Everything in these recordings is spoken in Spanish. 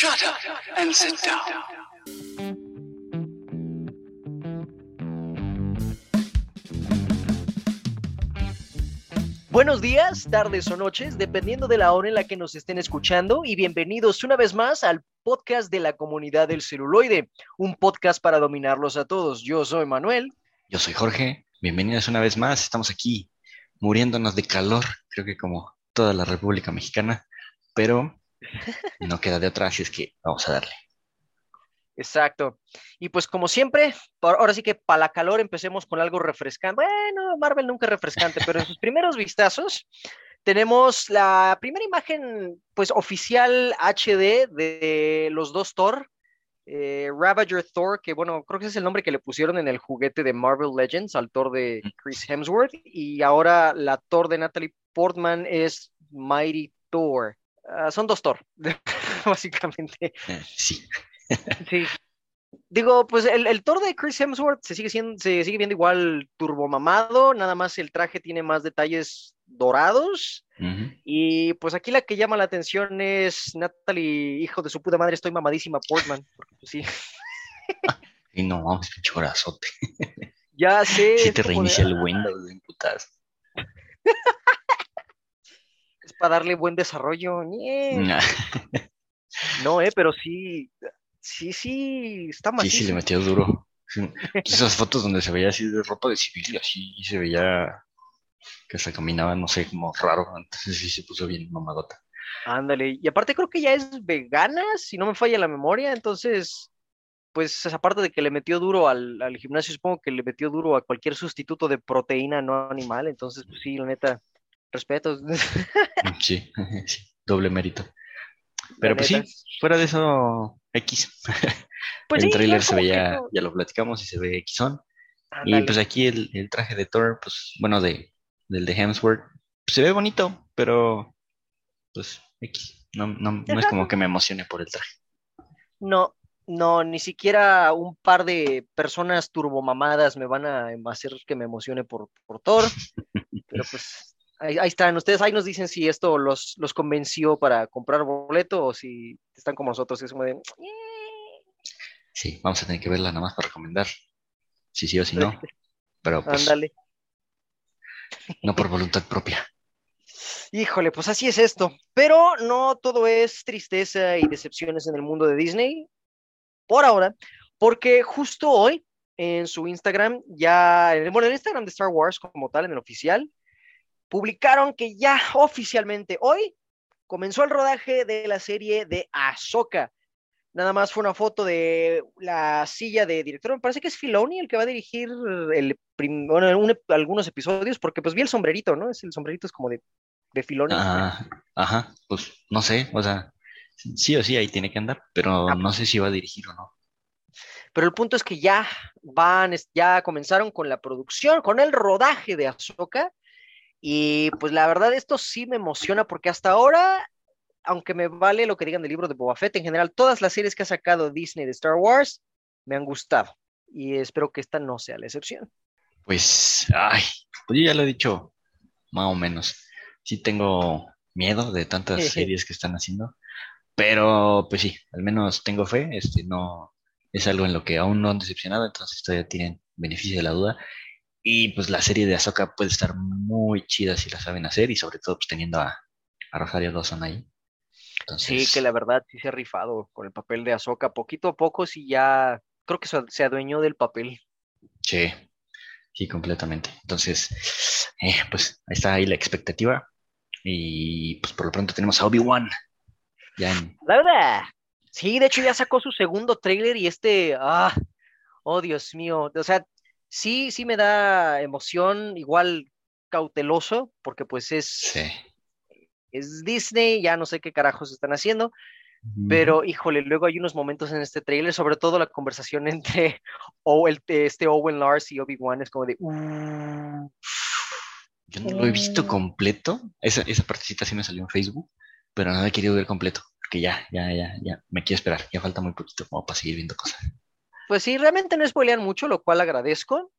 Shut up and sit down. Buenos días, tardes o noches, dependiendo de la hora en la que nos estén escuchando, y bienvenidos una vez más al podcast de la comunidad del celuloide, un podcast para dominarlos a todos. Yo soy Manuel. Yo soy Jorge, bienvenidos una vez más, estamos aquí muriéndonos de calor, creo que como toda la República Mexicana, pero no queda de otra, así es que vamos a darle. Exacto. Y pues como siempre, ahora sí que para la calor empecemos con algo refrescante. Bueno, Marvel nunca es refrescante, pero en sus primeros vistazos tenemos la primera imagen pues oficial HD de los dos Thor. eh, Ravager Thor, que bueno, creo que ese es el nombre que le pusieron en el juguete de Marvel Legends al Thor de Chris Hemsworth. Y ahora la Thor de Natalie Portman es Mighty Thor. Ah, son dos Thor, básicamente. Eh, sí, Sí. Digo, pues el, el Thor de Chris Hemsworth se sigue, siendo, se sigue viendo igual turbomamado, nada más el traje tiene más detalles dorados. Y pues aquí la que llama la atención es Natalie, hijo de su puta madre, estoy mamadísima Portman. porque, pues, sí, Y no, vamos, pinche ya sé. Si te de, reinicia el ah, Windows, de putas. Para darle buen desarrollo. No, eh, pero sí, sí, sí, está Sí, macizo. sí, le metió duro. Sí. Esas fotos donde se veía así de ropa de civil y así, y se veía que se caminaba, no sé, como raro. Entonces sí se puso bien mamadota. Ándale, y aparte creo que ya es vegana, si no me falla la memoria, entonces, pues aparte de que le metió duro al, al gimnasio, supongo que le metió duro a cualquier sustituto de proteína no animal, entonces, pues sí, la neta, respeto. Sí, sí, doble mérito. Pero La pues neta. sí, fuera de eso, X. Pues el sí, no, se que veía, no. ya lo platicamos y se ve Xon. Y pues aquí el, el traje de Thor, pues bueno, de, del de Hemsworth, pues, se ve bonito, pero pues X. No, no, no es como que me emocione por el traje. No, no, ni siquiera un par de personas turbomamadas me van a hacer que me emocione por, por Thor, pero pues ahí, ahí están, ustedes ahí nos dicen si esto los, los convenció para comprar boleto o si están como nosotros, es como de... Sí, vamos a tener que verla nada más para recomendar. Si sí o si no. Pero pues Ándale. no por voluntad propia. Híjole, pues así es esto. Pero no todo es tristeza y decepciones en el mundo de Disney. Por ahora, porque justo hoy en su Instagram, ya, bueno, en el Instagram de Star Wars como tal, en el oficial, publicaron que ya oficialmente hoy comenzó el rodaje de la serie de Ahsoka. Nada más fue una foto de la silla de director. Me parece que es Filoni el que va a dirigir el prim- bueno, un ep- algunos episodios, porque pues vi el sombrerito, ¿no? Es el sombrerito es como de, de Filoni. Ah, ajá, pues no sé, o sea, sí o sí ahí tiene que andar, pero no sé si va a dirigir o no. Pero el punto es que ya van, ya comenzaron con la producción, con el rodaje de Ahsoka. Y pues la verdad, esto sí me emociona porque hasta ahora, aunque me vale lo que digan del libro de Boba Fett, en general, todas las series que ha sacado Disney de Star Wars me han gustado. Y espero que esta no sea la excepción. Pues, ay, pues yo ya lo he dicho, más o menos. Sí tengo miedo de tantas series que están haciendo, pero pues sí, al menos tengo fe, este no es algo en lo que aún no han decepcionado, entonces todavía tienen beneficio de la duda. Y pues la serie de Ahsoka puede estar muy chida si la saben hacer y sobre todo pues teniendo a, a Rosario Dawson ahí. Sí, que la verdad sí se ha rifado con el papel de Ahsoka. Poquito a poco sí ya, creo que se, adueñó del papel. sí, sí, completamente. Entonces, eh, pues ahí está ahí la expectativa. Y pues por lo pronto tenemos a Obi-Wan en, La verdad. Sí, de hecho ya sacó su segundo tráiler y este, ah, oh Dios mío, o sea, sí, sí me da emoción, igual cauteloso, porque pues es, Sí. es Disney, ya no sé qué carajos están haciendo, pero híjole, luego hay unos momentos en este tráiler, sobre todo la conversación entre o el, este Owen Lars y Obi-Wan es como de, uh, Yo no lo he visto Mm. completo. Esa, esa partecita sí me salió en Facebook, pero no la he querido ver completo, porque ya, ya, ya, ya, me quiero esperar. Ya falta muy poquito como para seguir viendo cosas. Pues sí, realmente no spoilean mucho, lo cual agradezco,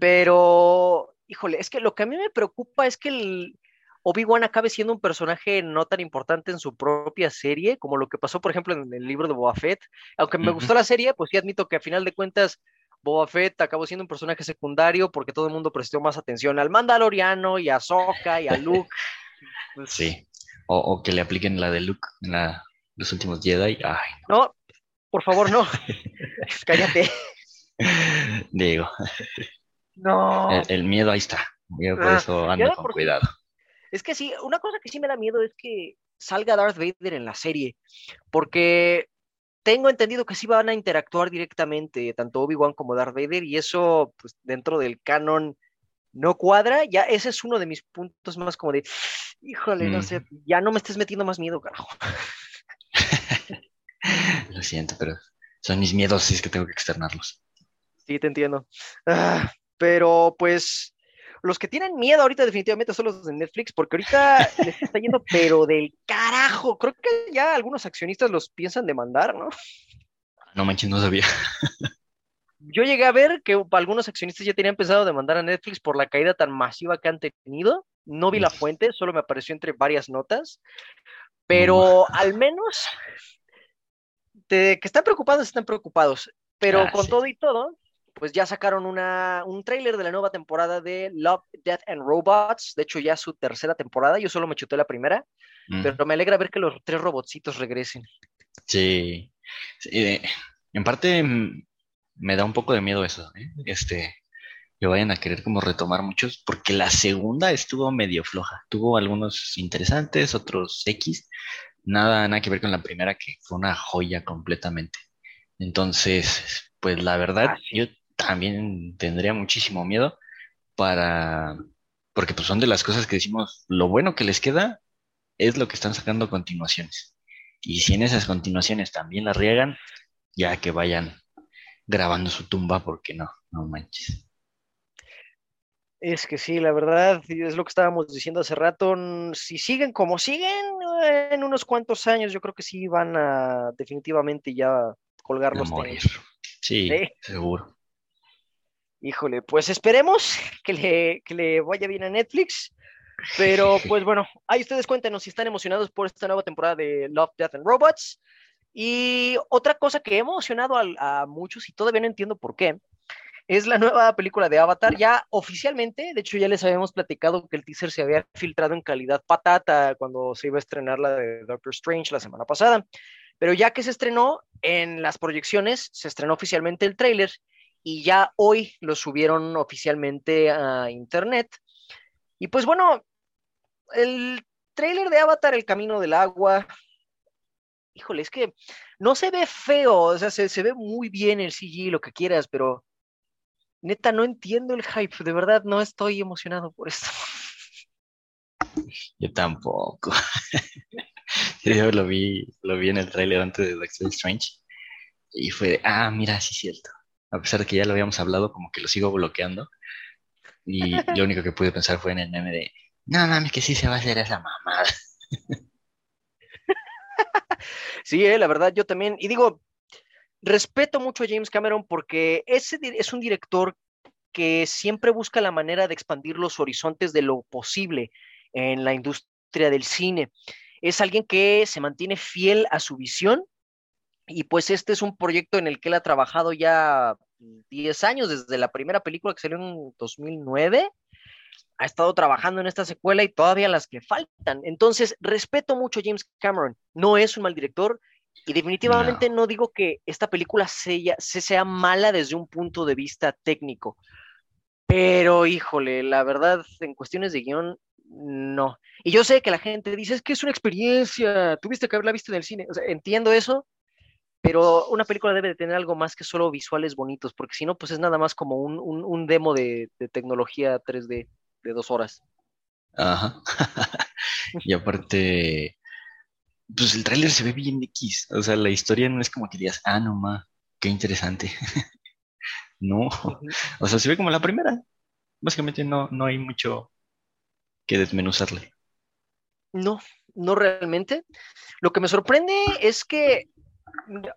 pero híjole, es que lo que a mí me preocupa es que el, Obi-Wan acabe siendo un personaje no tan importante en su propia serie, como lo que pasó, por ejemplo, en el libro de Boba Fett. Aunque me gustó la serie, pues sí admito que a final de cuentas Boba Fett acabó siendo un personaje secundario porque todo el mundo prestó más atención al Mandaloriano y a Sokka y a Luke. Pues, Sí. O, o que le apliquen la de Luke en la, los últimos Jedi. Ay, No, por favor, no. Cállate. digo, No. el, el miedo ahí está. Yo por Ah, eso ando con por cuidado. Es que sí, una cosa que sí me da miedo es que salga Darth Vader en la serie, porque tengo entendido que sí van a interactuar directamente, tanto Obi-Wan como Darth Vader, y eso, pues, dentro del canon no cuadra. Ya ese es uno de mis puntos más como de, híjole, no Mm. sé, ya no me estés metiendo más miedo, carajo. Lo siento, pero son mis miedos, así es que tengo que externarlos. Sí, te entiendo. Ah, pero pues los que tienen miedo ahorita definitivamente son los de Netflix, porque ahorita les está yendo, pero del carajo. Creo que ya algunos accionistas los piensan demandar, ¿no? No manches, no sabía. Yo llegué a ver que algunos accionistas ya tenían pensado demandar a Netflix por la caída tan masiva que han tenido. No vi la fuente, solo me apareció entre varias notas. Pero al menos de que están preocupados, están preocupados. Pero Ah, con sí. todo y todo, pues ya sacaron una, un tráiler de la nueva temporada de Love, Death and Robots. De hecho, ya su tercera temporada. Yo solo me chuté la primera, Mm, pero me alegra ver que los tres robotcitos regresen. Sí. Sí, eh, en parte me da un poco de miedo eso, ¿eh? Este, que vayan a querer como retomar muchos, porque la segunda estuvo medio floja. Tuvo algunos interesantes, otros X. Nada, nada que ver con la primera, que fue una joya completamente. Entonces, pues la verdad, Ah, yo también tendría muchísimo miedo para, porque pues son de las cosas que decimos, lo bueno que les queda es lo que están sacando continuaciones. Y si en esas continuaciones también la riegan, ya que vayan grabando su tumba, porque no, no manches. Es que sí, la verdad, es lo que estábamos diciendo hace rato. Si siguen como siguen, eh, en unos cuantos años, yo creo que sí van a definitivamente ya colgar A los morir. Sí, Sí. seguro. Híjole, pues esperemos que le, que le vaya bien a Netflix. Pero pues bueno, ahí ustedes cuéntenos si están emocionados por esta nueva temporada de Love, Death and Robots. Y otra cosa que ha emocionado al- a, muchos y todavía no entiendo por qué, es la nueva película de Avatar. Ya oficialmente, de hecho ya les habíamos platicado que el teaser se había filtrado en calidad patata cuando se iba a estrenar la de Doctor Strange la semana pasada. Pero ya que se estrenó en las proyecciones, se estrenó oficialmente el tráiler y ya hoy lo subieron oficialmente a internet. Y pues bueno, el tráiler de Avatar, El Camino del Agua, híjole, es que no se ve feo, o sea, se, se ve muy bien el CG, lo que quieras, pero neta no entiendo el hype, de verdad no estoy emocionado por esto. Yo tampoco. Yo lo vi, lo vi en el tráiler antes de Doctor Strange y fue de, ah, mira, sí es cierto. A pesar de que ya lo habíamos hablado, como que lo sigo bloqueando. Y lo único que pude pensar fue en el meme de, no mames, que sí se va a hacer esa mamada. Sí, eh, la verdad, yo también. Y digo, respeto mucho a James Cameron porque ese es un director que siempre busca la manera de expandir los horizontes de lo posible en la industria del cine. Es alguien que se mantiene fiel a su visión y pues este es un proyecto en el que él ha trabajado ya 10 años, desde la primera película que salió en 2009 ha estado trabajando en esta secuela y todavía las que faltan. Entonces, respeto mucho a James Cameron. No es un mal director y definitivamente no, digo que esta película sea, se sea mala desde un punto de vista técnico. Pero, híjole, la verdad, en cuestiones de guion, no. Y yo sé que la gente dice, es que es una experiencia, tuviste que haberla visto en el cine. O sea, entiendo eso, pero una película debe de tener algo más que solo visuales bonitos, porque si no, pues es nada más como un, un, un demo de, de tecnología 3D de dos horas. Ajá. y aparte, pues el tráiler se ve bien X. O sea, la historia no es como que digas, ah, no ma, qué interesante. no. O sea, se ve como la primera. Básicamente no, no hay mucho que desmenuzarle. No, no realmente. Lo que me sorprende es que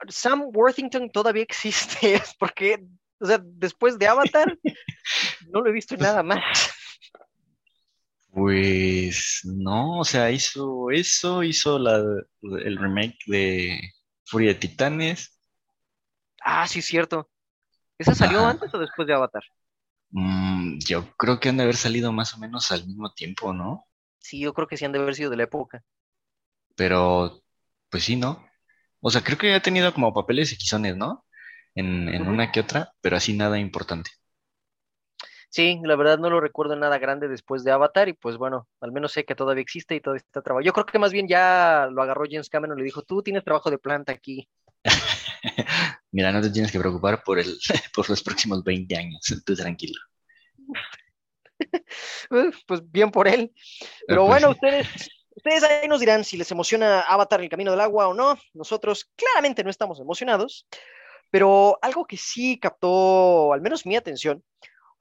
Sam Worthington todavía existe, porque, o sea, después de Avatar, no lo he visto nada más. Pues no, o sea, hizo eso, hizo la, el remake de Furia de Titanes. Ah, sí, cierto. ¿Esa salió Ajá. antes o después de Avatar? Mm, yo creo que han de haber salido más o menos al mismo tiempo, ¿no? Sí, yo creo que sí han de haber sido de la época. Pero, pues sí, ¿no? O sea, creo que ha tenido como papeles equisones, ¿no? En, en una que otra, pero así nada importante. Sí, la verdad no lo recuerdo nada grande después de Avatar y pues bueno, al menos sé que todavía existe y todavía está trabajando. Yo creo que más bien ya lo agarró James Cameron y le dijo, tú tienes trabajo de planta aquí. Mira, no te tienes que preocupar por el, por los próximos 20 años, tú tranquilo. Eh, Pues bien por él. Pero Ah, pues bueno, ustedes, ustedes ahí nos dirán si les emociona Avatar el camino del agua o no. Nosotros claramente no estamos emocionados, pero algo que sí captó al menos mi atención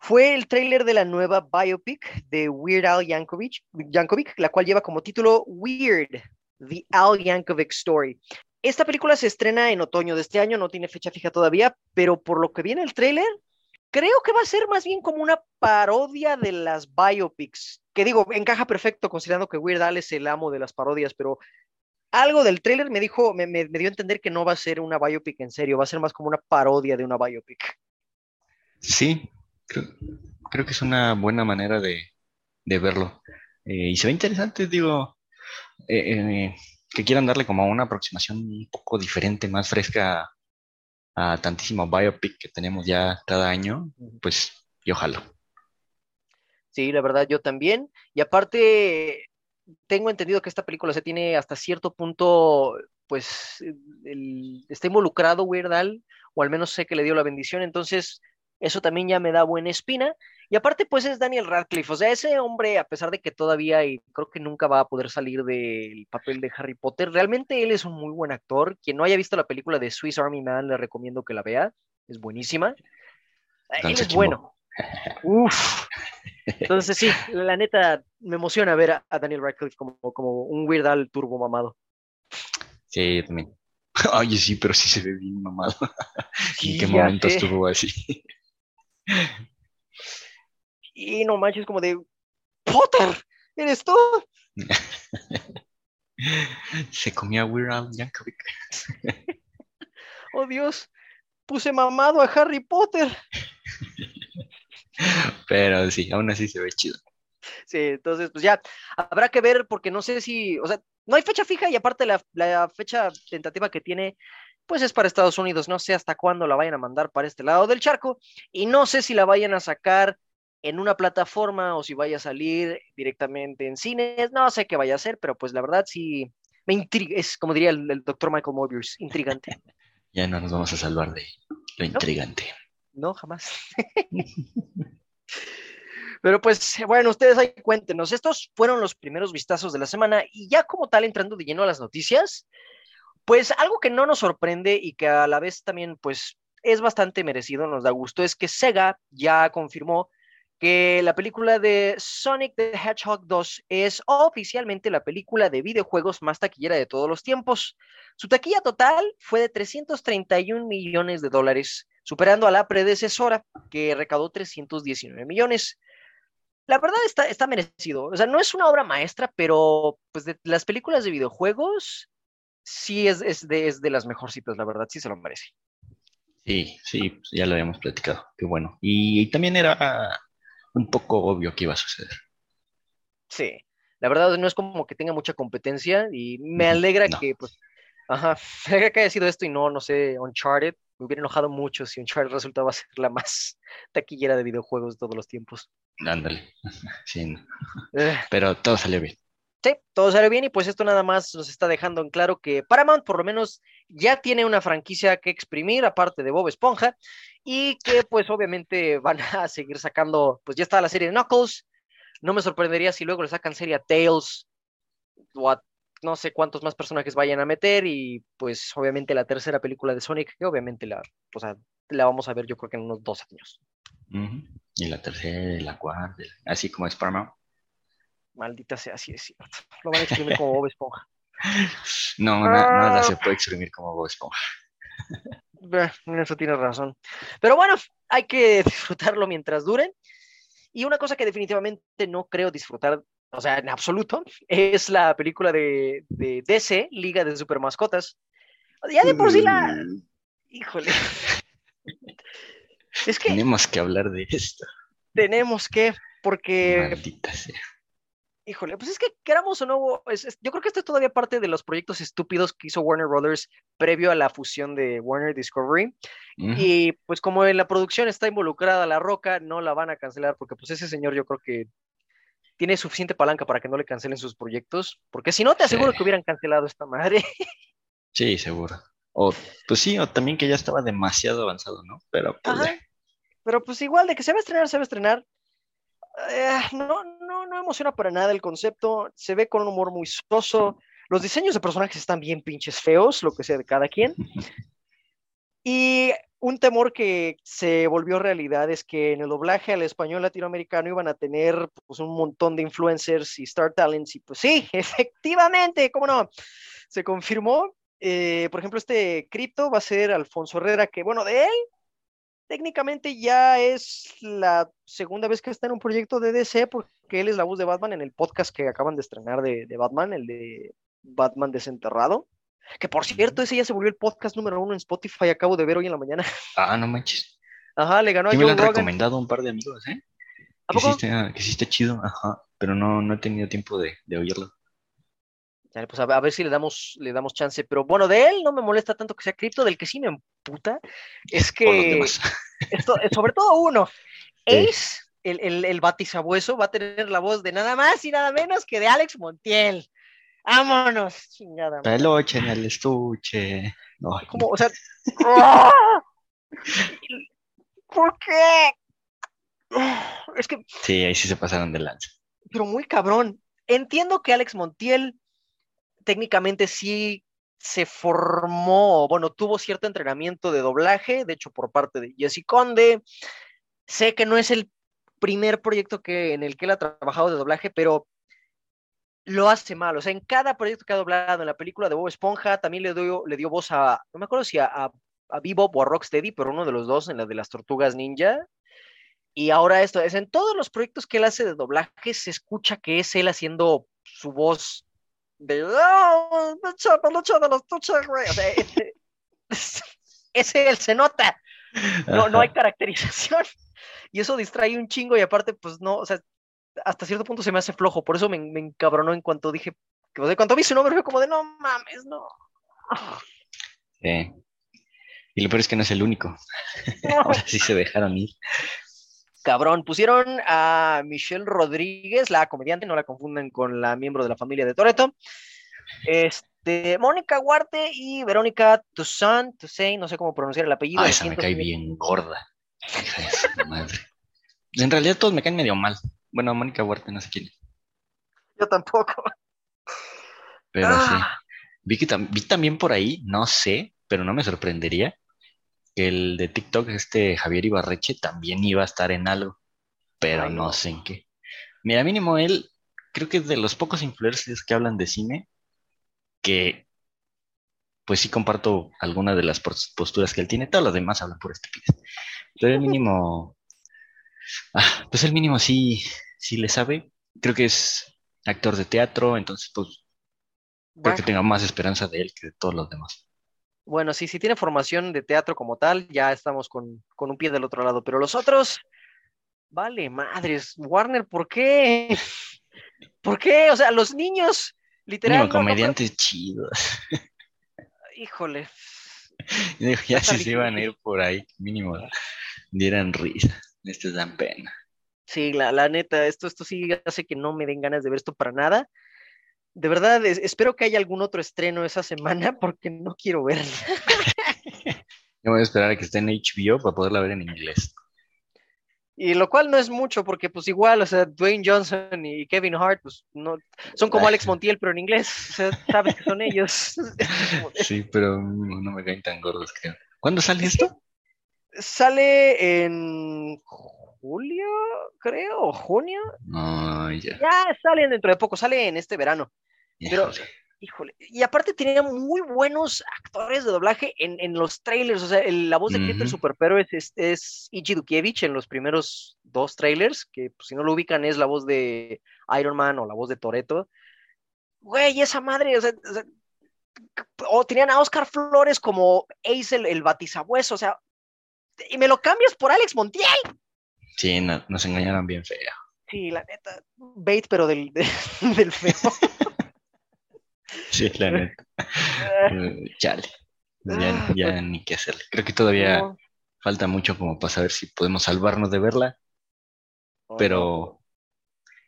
fue el tráiler de la nueva biopic de Weird Al Yankovic, Yankovic, la cual lleva como título Weird, The Al Yankovic Story. Esta película se estrena en otoño de este año, no tiene fecha fija todavía, pero por lo que viene el tráiler, creo que va a ser más bien como una parodia de las biopics, que digo, encaja perfecto considerando que Weird Al es el amo de las parodias, pero algo del tráiler me dijo, me, me- me dio a entender que no va a ser una biopic en serio, va a ser más como una parodia de una biopic. Sí, creo, creo que es una buena manera de, de verlo. Eh, y se ve interesante, digo, eh, eh, que quieran darle como una aproximación un poco diferente, más fresca a, a tantísimo biopic que tenemos ya cada año, pues yo jalo. Sí, la verdad, yo también. Y aparte, tengo entendido que esta película se tiene hasta cierto punto, pues, el- está involucrado Weird Al, o al menos sé que le dio la bendición, entonces eso también ya me da buena espina. Y aparte, pues es Daniel Radcliffe, o sea, ese hombre, a pesar de que todavía y creo que nunca va a poder salir del papel de Harry Potter, realmente él es un muy buen actor. Quien no haya visto la película de Swiss Army Man, le recomiendo que la vea, es buenísima. Él Danza es bueno. Uf. Entonces sí, la neta me emociona ver a, Daniel Radcliffe como, como un Weird Al turbo mamado. Sí, también. Oye, sí, pero sí se ve bien mamado. ¿En Sí, qué momento estuvo así? Y no manches, como de Potter, ¿eres tú? Se comía Weird Al Yankovic. Oh Dios, puse mamado a Harry Potter. Pero sí, aún así se ve chido. Sí, entonces pues ya, habrá que ver porque no sé si, o sea, no hay fecha fija y aparte la, la fecha tentativa que tiene, pues es para Estados Unidos, no sé hasta cuándo la vayan a mandar para este lado del charco y no sé si la vayan a sacar en una plataforma o si vaya a salir directamente en cines, no sé qué vaya a hacer, pero pues la verdad sí me intriga, es como diría el, el doctor Michael Mobius, intrigante. Ya no nos vamos a salvar de lo intrigante. No, jamás. Pero pues bueno, ustedes ahí cuéntenos. Estos fueron los primeros vistazos de la semana y ya como tal entrando de lleno a las noticias, pues algo que no nos sorprende y que a la vez también pues es bastante merecido, nos da gusto, es que Sega ya confirmó que la película de Sonic the Hedgehog 2 es oficialmente la película de videojuegos más taquillera de todos los tiempos. Su taquilla total fue de 331 millones de dólares, superando a la predecesora, que recaudó 319 millones. La verdad está, está merecido. O sea, no es una obra maestra, pero pues de las películas de videojuegos sí es, es, de, es de las mejorcitas, la verdad, sí se lo merece. Sí, sí, pues ya lo habíamos platicado. Qué bueno. Y, y también era un poco obvio que iba a suceder. Sí, la verdad no es como que tenga mucha competencia y me alegra no. que, pues, ajá, me alegra que haya sido esto y no, no sé, Uncharted. Me hubiera enojado mucho si Uncharted resultaba ser la más taquillera de videojuegos de todos los tiempos. Ándale. Sí, no. Eh, pero todo salió bien. Sí, todo sale bien y pues esto nada más nos está dejando en claro que Paramount por lo menos ya tiene una franquicia que exprimir aparte de Bob Esponja y que pues obviamente van a seguir sacando, pues ya está la serie de Knuckles, no me sorprendería si luego le sacan serie a Tails o a no sé cuántos más personajes vayan a meter y pues obviamente la tercera película de Sonic que obviamente la, o sea, la vamos a ver yo creo que en unos dos años. Y la tercera, la cuarta, así como es Paramount. Maldita sea, así es cierto. Lo van a exprimir como Bob Esponja. No, na- nada Ah. se puede exprimir como Bob Esponja. En eso tienes razón. Pero bueno, hay que disfrutarlo mientras dure. Y una cosa que definitivamente no creo disfrutar o sea, en absoluto, es la película de, de DC, Liga de Supermascotas. Ya de por sí la... Híjole. Es que Tenemos que hablar de esto. tenemos que, porque Maldita sea. Híjole, pues es que queramos o no, es- es- yo creo que esto es todavía parte de los proyectos estúpidos que hizo Warner Brothers previo a la fusión de Warner Discovery. Y pues como en la producción está involucrada La Roca, no la van a cancelar porque pues ese señor yo creo que tiene suficiente palanca para que no le cancelen sus proyectos, porque si no te aseguro Sí. que hubieran cancelado esta madre. Sí, seguro. O, pues sí, o también que ya estaba demasiado avanzado, ¿no? Pero pues. Pero pues igual de que se va a estrenar, se va a estrenar. Eh, no, no, no emociona para nada el concepto. Se ve con un humor muy soso. Los diseños de personajes están bien pinches feos, lo que sea de cada quien. Y un temor que se volvió realidad es que en el doblaje al español latinoamericano iban a tener pues, un montón de influencers y star talents. Y pues sí, efectivamente, ¿cómo no? Se confirmó. Eh, por ejemplo, este cripto va a ser Alfonso Herrera, que bueno, de él técnicamente ya es la segunda vez que está en un proyecto de DC, porque él es la voz de Batman en el podcast que acaban de estrenar de, de Batman, el de Batman Desenterrado. Que por cierto, ese ya se volvió el podcast número uno en Spotify, acabo de ver hoy en la mañana. Ah, no manches. Ajá, le ganó a Sí me lo han Rogan. recomendado un par de amigos, ¿eh? ¿A Que sí, poco? está, que sí está chido, ajá. Pero no, no he tenido tiempo de, de oírlo. Pues a, ver- a ver si le damos, le damos chance. Pero bueno, de él no me molesta tanto que sea cripto, del que sí me emputa es que esto, eh, sobre todo uno, Sí. Ace, el, el, el batisabueso, va a tener la voz de nada más y nada menos que de Alex Montiel. Vámonos, chingada. Peluche en el estuche. No, Como, o sea. ¿por qué? Es que sí, ahí sí se pasaron de lanza. pero muy cabrón. Entiendo que Alex Montiel técnicamente sí se formó, bueno, tuvo cierto entrenamiento de doblaje, de hecho por parte de Jesse Conde. Sé que no es el primer proyecto que, en el que él ha trabajado de doblaje, pero lo hace mal. O sea, en cada proyecto que ha doblado, en la película de Bob Esponja, también le dio, le dio voz a, no me acuerdo si a, a, a Bebop o a Rocksteady, pero uno de los dos, en la de las tortugas ninja. Y ahora esto es en todos los proyectos que él hace de doblaje, se escucha que es él haciendo su voz de "Ah, peluche, peluche de los tuches, güey". O sea, ese, él se nota. No, no hay caracterización. Y eso distrae un chingo y aparte, pues no, o sea, hasta cierto punto se me hace flojo. Por eso me, me encabronó en cuanto dije, que, o sea, cuando vi su nombre fue como de no mames, no. Sí. Y lo peor es que no es el único. Ahora sí se dejaron ir. Cabrón, pusieron a Michelle Rodríguez, la comediante, no la confunden con la miembro de la familia de Toreto. Este, Mónica Huarte y Verónica Toussaint, Toussaint, no sé cómo pronunciar el apellido. Ah, esa me cae bien gorda. Madre. En realidad todos me caen medio mal. Bueno, Mónica Huerta no sé quién. Yo tampoco. Pero Ah. sí. Vi, que tam- vi también por ahí, no sé, pero no me sorprendería, que el de TikTok, este Javier Ibarreche, también iba a estar en algo, pero Ay, no. no. sé en qué. Mira, mínimo él, creo que es de los pocos influencers que hablan de cine, que pues sí comparto algunas de las pos- posturas que él tiene, todos los demás hablan por estupidez. Pero el mínimo, ah, pues el mínimo sí, sí le sabe, creo que es actor de teatro, entonces pues Creo que tenga más esperanza de él que de todos los demás. Bueno, sí, si tiene formación de teatro como tal, ya estamos con, con un pie del otro lado, pero los otros, vale, madres, Warner, ¿por qué? ¿Por qué? O sea, los niños, literal, Mínimo no- no comediantes chidos. híjole, ya si se iban a ir por ahí, mínimo dieran risa. Estos dan pena. Sí, la, la neta, esto, esto sí hace que no me den ganas de ver esto para nada. De verdad, es- espero que haya algún otro estreno esa semana porque no quiero verla. Yo voy a esperar a que esté en HBO para poderla ver en inglés. Y lo cual no es mucho porque pues igual, o sea, Dwayne Johnson y Kevin Hart, pues no, son como Alex Montiel, pero en inglés, o sea, sabes que son ellos. Sí, pero no me caen tan gordos, creo. ¿Cuándo sale esto? Sale en julio, creo, o junio. No, ya. Ya sale dentro de poco, sale en este verano. Pero- híjole. Y aparte tenía muy buenos actores de doblaje en, en los trailers, o sea, el- la voz de Kit el Ujú. superhéroe es, es, es Ichi Dukievich en los primeros dos trailers, que pues, si no lo ubican es la voz de Iron Man o la voz de Toreto. Güey, esa madre, o sea, o sea, o tenían a Oscar Flores como Ace el, el batizabueso, o sea, y me lo cambias por Alex Montiel. Sí, no- nos engañaron bien feo. Sí, la neta, bait, pero del, de- del feo. Sí, la neta. Chale. Ya, ya ni qué hacerle. Creo que todavía No, falta mucho como para saber si podemos salvarnos de verla, pero,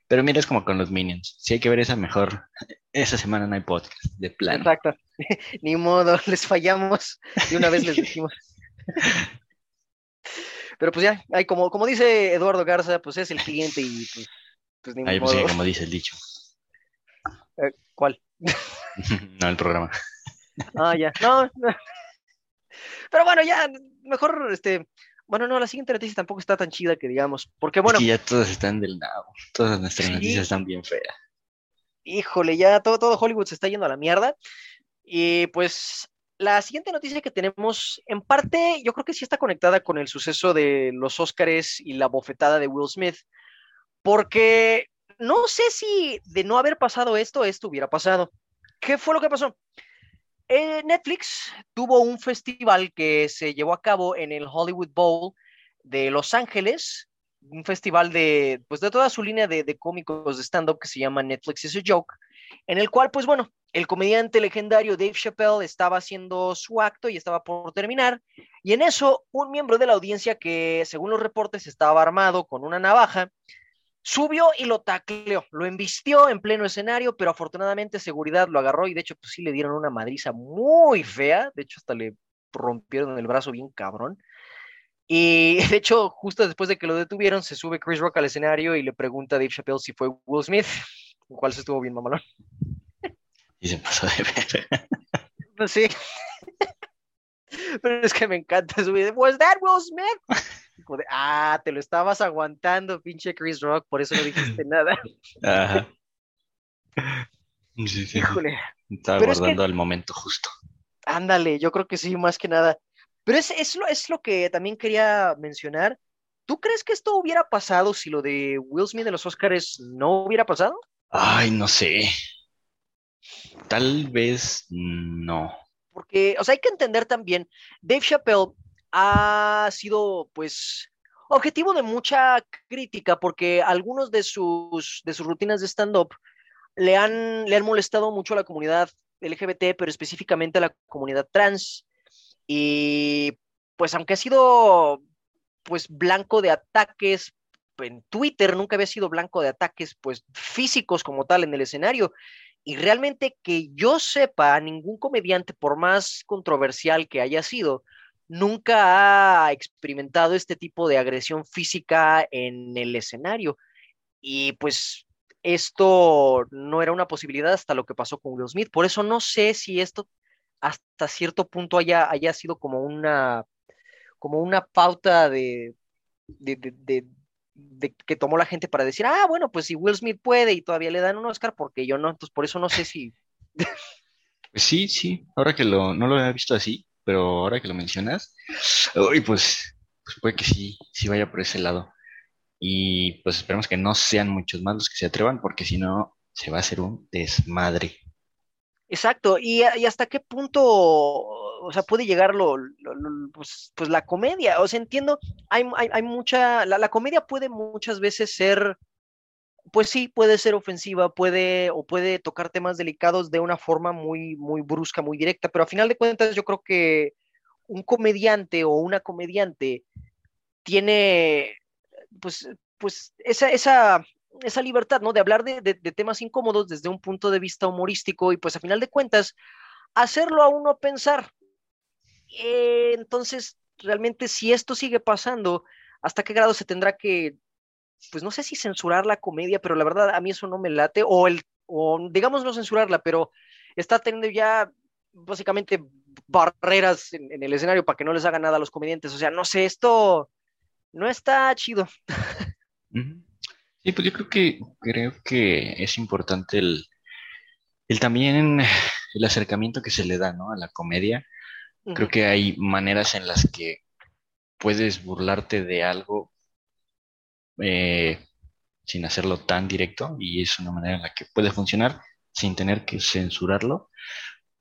pero mira, es como con los Minions. Si hay que ver esa mejor, esa semana no hay podcast, de plano. Exacto. Ni modo, les fallamos. De una vez les dijimos. Pero pues ya, hay como, como dice Eduardo Garza, pues es el cliente y pues, pues ni Ahí pues, sí, modo. como dice el dicho. ¿Cuál? No, el programa. Ah, ya. No, no. Pero bueno, ya, mejor, este, bueno, no, la siguiente noticia tampoco está tan chida que digamos, porque bueno, Es que ya todas están del nabo. Todas nuestras Sí. noticias están bien feas. híjole, ya todo, todo Hollywood se está yendo a la mierda. Y pues la siguiente noticia que tenemos, en parte, yo creo que sí está conectada con el suceso de los Óscares y la bofetada de Will Smith, porque no sé si de no haber pasado esto, esto hubiera pasado. ¿Qué fue lo que pasó? Eh, Netflix tuvo un festival que se llevó a cabo en el Hollywood Bowl de Los Ángeles, un festival de, pues, de toda su línea de, de cómicos de stand-up que se llama Netflix is a Joke, en el cual, pues bueno, el comediante legendario Dave Chappelle estaba haciendo su acto y estaba por terminar, y en eso un miembro de la audiencia que, según los reportes, estaba armado con una navaja, subió y lo tacleó, lo embistió en pleno escenario, pero afortunadamente seguridad lo agarró y de hecho pues sí le dieron una madriza muy fea, de hecho hasta le rompieron el brazo bien cabrón. Y de hecho, justo después de que lo detuvieron, se sube Chris Rock al escenario y le pregunta a Dave Chappelle si fue Will Smith, lo cual se estuvo bien mamalón. Y se pasó de ver. Pues sí. Pero es que me encanta su video. ¿Was that Will Smith? Ah, te lo estabas aguantando, pinche Chris Rock, por eso no dijiste nada. Ajá. Sí, sí. Híjole, Estaba Pero es que- guardando el momento justo. ándale, yo creo que sí, más que nada. Pero es, es, lo, es lo que también quería mencionar. ¿Tú crees que esto hubiera pasado si lo de Will Smith de los Oscars no hubiera pasado? Ay, no sé. Tal vez no. Porque, o sea, hay que entender también, Dave Chappelle ha sido, pues, objetivo de mucha crítica porque algunos de sus, de sus rutinas de stand-up le han, le han molestado mucho a la comunidad LGBT, pero específicamente a la comunidad trans. Y, pues, aunque ha sido, pues, blanco de ataques en Twitter, nunca había sido blanco de ataques, pues, físicos como tal en el escenario. Y realmente que yo sepa, ningún comediante, por más controversial que haya sido, nunca ha experimentado este tipo de agresión física en el escenario. Y pues esto no era una posibilidad hasta lo que pasó con Will Smith. Por eso no sé si esto hasta cierto punto haya, haya sido como una, como una pauta de, de, de, que tomó la gente para decir, ah, bueno, pues si Will Smith puede y todavía le dan un Oscar, porque yo no, entonces por eso no sé si, Pues sí, sí. Ahora que lo, no lo había visto así, pero ahora que lo mencionas, uy, pues, pues puede que sí, sí vaya por ese lado. Y pues esperemos que no sean muchos más los que se atrevan, porque si no, se va a hacer un desmadre. Exacto, y, y hasta qué punto, o sea, puede llegar lo, pues, pues la comedia, o sea, entiendo, hay, hay, hay mucha, la, la comedia puede muchas veces ser, pues sí, puede ser ofensiva, puede, o puede tocar temas delicados de una forma muy, muy brusca, muy directa, pero a final de cuentas yo creo que un comediante o una comediante tiene, pues, pues esa, esa libertad, ¿no? De hablar de, temas incómodos desde un punto de vista humorístico y pues a final de cuentas, hacerlo a uno pensar. Eh, entonces, realmente si esto sigue pasando, ¿hasta qué grado se tendrá que, pues no sé si censurar la comedia, pero la verdad a mí eso no me late, o el, o digamos no censurarla, pero está teniendo ya básicamente barreras en, el escenario para que no les haga nada a los comediantes. O sea, no sé, esto no está chido. Ujú. Sí, pues yo creo que creo que es importante el, el también el acercamiento que se le da, ¿no? a la comedia. Creo que hay maneras en las que puedes burlarte de algo eh, sin hacerlo tan directo y es una manera en la que puede funcionar sin tener que censurarlo,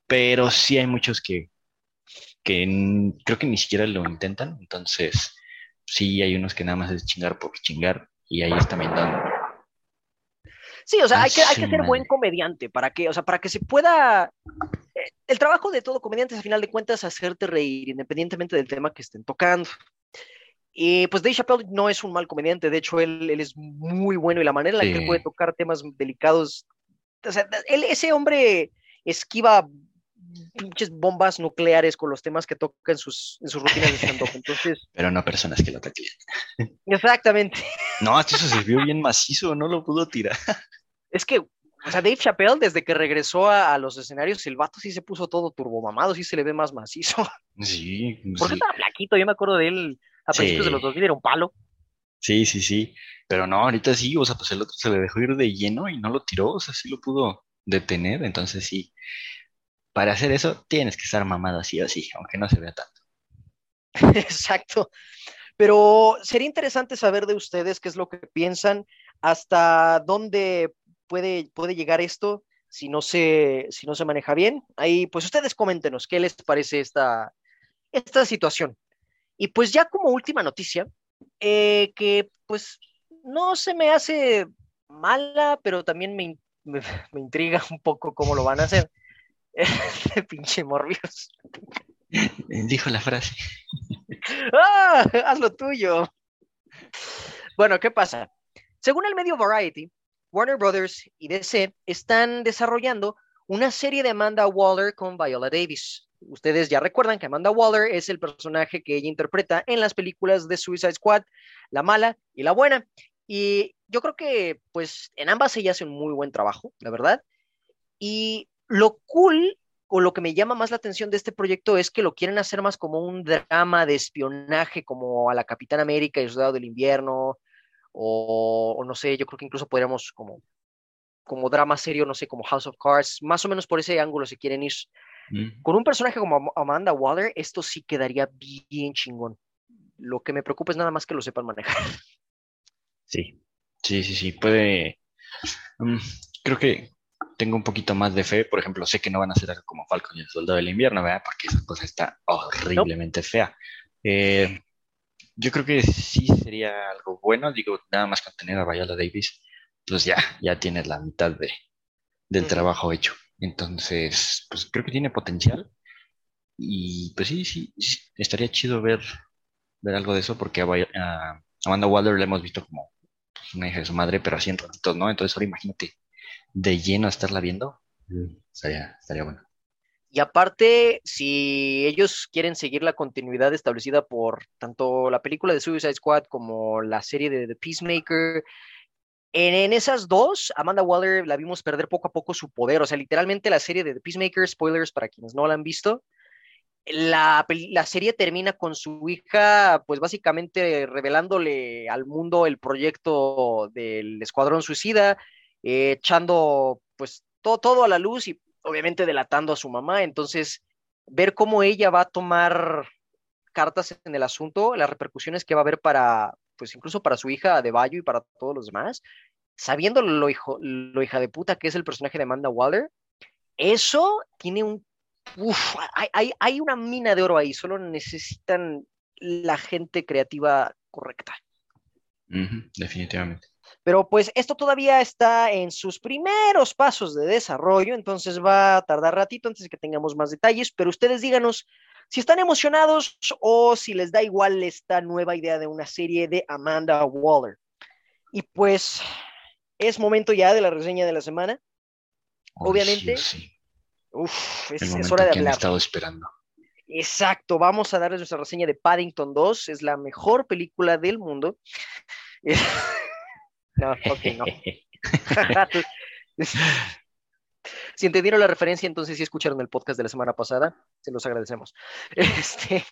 pero sí hay muchos que, que creo que ni siquiera lo intentan, entonces sí hay unos que nada más es chingar por chingar y ahí está dando. Sí, o sea, hay que, hay que ser buen comediante para que, o sea, para que se pueda. Eh, el trabajo de todo comediante es, a final de cuentas, hacerte reír, independientemente del tema que estén tocando. Y pues Dave Chappelle no es un mal comediante, de hecho, él, él es muy bueno y la manera en la que él puede tocar temas delicados. O sea, él, ese hombre esquiva pinches bombas nucleares con los temas que toca en sus, en sus rutinas de stand-up. Entonces... Pero no personas que lo ataquen. Exactamente. No, eso se vio bien macizo, no lo pudo tirar. Es que, o sea, Dave Chappelle, desde que regresó a, los escenarios, el vato sí se puso todo turbomamado, sí se le ve más macizo. Sí. Porque estaba flaquito, yo me acuerdo de él a principios de los 2000, era un palo. Sí, sí, sí. Pero no, ahorita sí, o sea, pues el otro se le dejó ir de lleno y no lo tiró, o sea, sí lo pudo detener, entonces sí para hacer eso tienes que estar mamado así o así, aunque no se vea tanto. Exacto. Pero sería interesante saber de ustedes qué es lo que piensan, hasta dónde puede, puede llegar esto si no, se, si no se maneja bien. Ahí, pues ustedes coméntenos qué les parece esta, esta situación. Y pues ya como última noticia, eh, que pues no se me hace mala, pero también me, me intriga un poco cómo lo van a hacer. pinche Morbius. Dijo la frase. ¡Ah! Haz lo tuyo. Bueno, ¿qué pasa? Según el medio Variety, Warner Brothers y DC están desarrollando una serie de Amanda Waller con Viola Davis. Ustedes ya recuerdan que Amanda Waller es el personaje que ella interpreta en las películas de Suicide Squad, la mala y la buena. Y yo creo que, pues, en ambas ella hace un muy buen trabajo, la verdad. Y lo cool o lo que me llama más la atención de este proyecto es que lo quieren hacer más como un drama de espionaje, como a la Capitán América y el Soldado del Invierno, o, no sé, yo creo que incluso podríamos como, como drama serio, no sé, como House of Cards, más o menos por ese ángulo se quieren ir. Mm. Con un personaje como Amanda Waller, esto sí quedaría bien chingón. Lo que me preocupa es nada más que lo sepan manejar. Sí, sí, sí, sí, puede... Mm, creo que tengo un poquito más de fe. Por ejemplo, sé que no van a algo como Falcon y el Soldado del Invierno, ¿verdad? Porque esa cosa está horriblemente fea. Eh, yo creo que sí sería algo bueno. Digo, nada más con tener a Viola Davis, pues ya, ya tienes la mitad de, del trabajo hecho. Entonces, pues creo que tiene potencial. Y pues sí, sí, estaría chido ver, ver algo de eso porque a, Amanda Waller la hemos visto como pues, una hija de su madre, pero así en ratitos, ¿no? Entonces ahora imagínate de lleno a estarla viendo, estaría, estaría bueno. Y aparte, si ellos quieren seguir la continuidad establecida por tanto la película de Suicide Squad como la serie de The Peacemaker, en, esas dos, Amanda Waller la vimos perder poco a poco su poder. O sea, literalmente la serie de The Peacemaker, spoilers para quienes no la han visto, la, la, serie termina con su hija, pues básicamente revelándole al mundo el proyecto del Escuadrón Suicida, eh, echando pues todo, todo a la luz y obviamente delatando a su mamá. Entonces, ver cómo ella va a tomar cartas en el asunto, las repercusiones que va a haber para, pues incluso para su hija de Bayo y para todos los demás, sabiendo lo, hijo, lo hija de puta que es el personaje de Amanda Waller, eso tiene un... Uf, hay, hay una mina de oro ahí, solo necesitan la gente creativa correcta. definitivamente. Pero pues esto todavía está en sus primeros pasos de desarrollo, entonces va a tardar ratito antes de que tengamos más detalles, pero ustedes díganos si están emocionados o si les da igual esta nueva idea de una serie de Amanda Waller. Y pues es momento ya de la reseña de la semana. Obviamente. Uf, es, hora de hablar. estado esperando. Exacto, vamos a darles nuestra reseña de Paddington 2, es la mejor película del mundo. No, ok, no. si entendieron la referencia, entonces sí escucharon el podcast de la semana pasada, se los agradecemos. Este,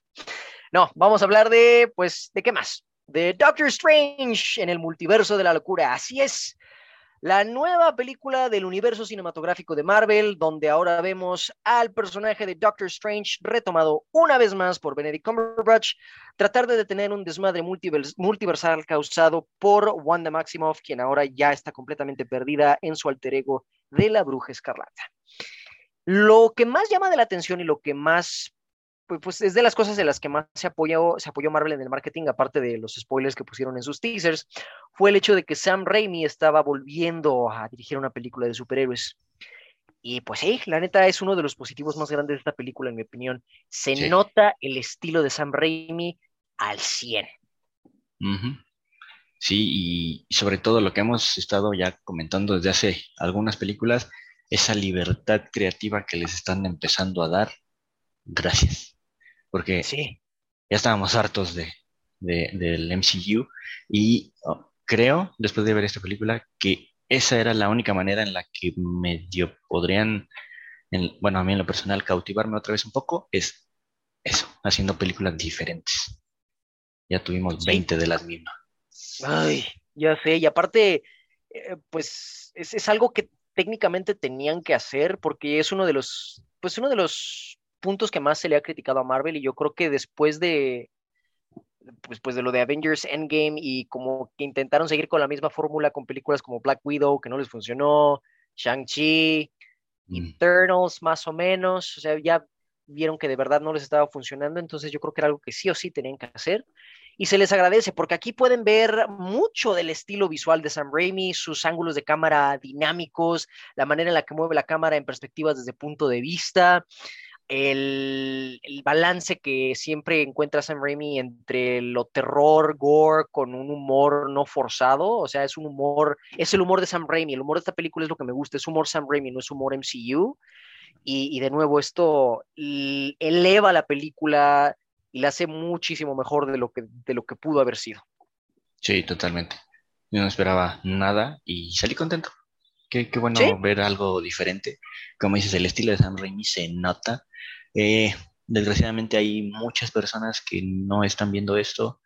no, vamos a hablar de, pues, ¿de qué más? De Doctor Strange en el multiverso de la locura. Así es. La nueva película del universo cinematográfico de Marvel, donde ahora vemos al personaje de Doctor Strange retomado una vez más por Benedict Cumberbatch, tratar de detener un desmadre multiversal causado por Wanda Maximoff, quien ahora ya está completamente perdida en su alter ego de la bruja escarlata. Lo que más llama de la atención y lo que más pues, pues, es de las cosas de las que más se apoyó, se apoyó Marvel en el marketing, aparte de los spoilers que pusieron en sus teasers, fue el hecho de que Sam Raimi estaba volviendo a dirigir una película de superhéroes. Y pues sí, la neta es uno de los positivos más grandes de esta película, en mi opinión. Se nota el estilo de Sam Raimi al 100. Sí, y sobre todo lo que hemos estado ya comentando desde hace algunas películas, esa libertad creativa que les están empezando a dar. Gracias porque sí. ya estábamos hartos de, del MCU y oh, creo, después de ver esta película, que esa era la única manera en la que medio podrían, bueno, a mí en lo personal, cautivarme otra vez un poco, es eso, haciendo películas diferentes. Ya tuvimos 20 de las mismas. Ay, ya sé, y aparte, eh, pues es, es, algo que técnicamente tenían que hacer porque es uno de los, pues uno de los puntos que más se le ha criticado a Marvel y yo creo que después de pues, pues de lo de Avengers Endgame y como que intentaron seguir con la misma fórmula con películas como Black Widow que no les funcionó, Shang-Chi, mm. Eternals más o menos, o sea, ya vieron que de verdad no les estaba funcionando, entonces yo creo que era algo que sí o sí tenían que hacer. Y se les agradece porque aquí pueden ver mucho del estilo visual de Sam Raimi, sus ángulos de cámara dinámicos, la manera en la que mueve la cámara en perspectivas desde punto de vista el, balance que siempre encuentra Sam Raimi entre lo terror, gore, con un humor no forzado, o sea, es un humor, es el humor de Sam Raimi, el humor de esta película es lo que me gusta, es humor Sam Raimi, no es humor MCU, y, de nuevo esto eleva la película y la hace muchísimo mejor de lo que, de lo que pudo haber sido. Sí, totalmente. Yo no esperaba nada y salí contento. Qué, bueno ver algo diferente. Como dices, el estilo de Sam Raimi se nota eh, desgraciadamente hay muchas personas que no están viendo esto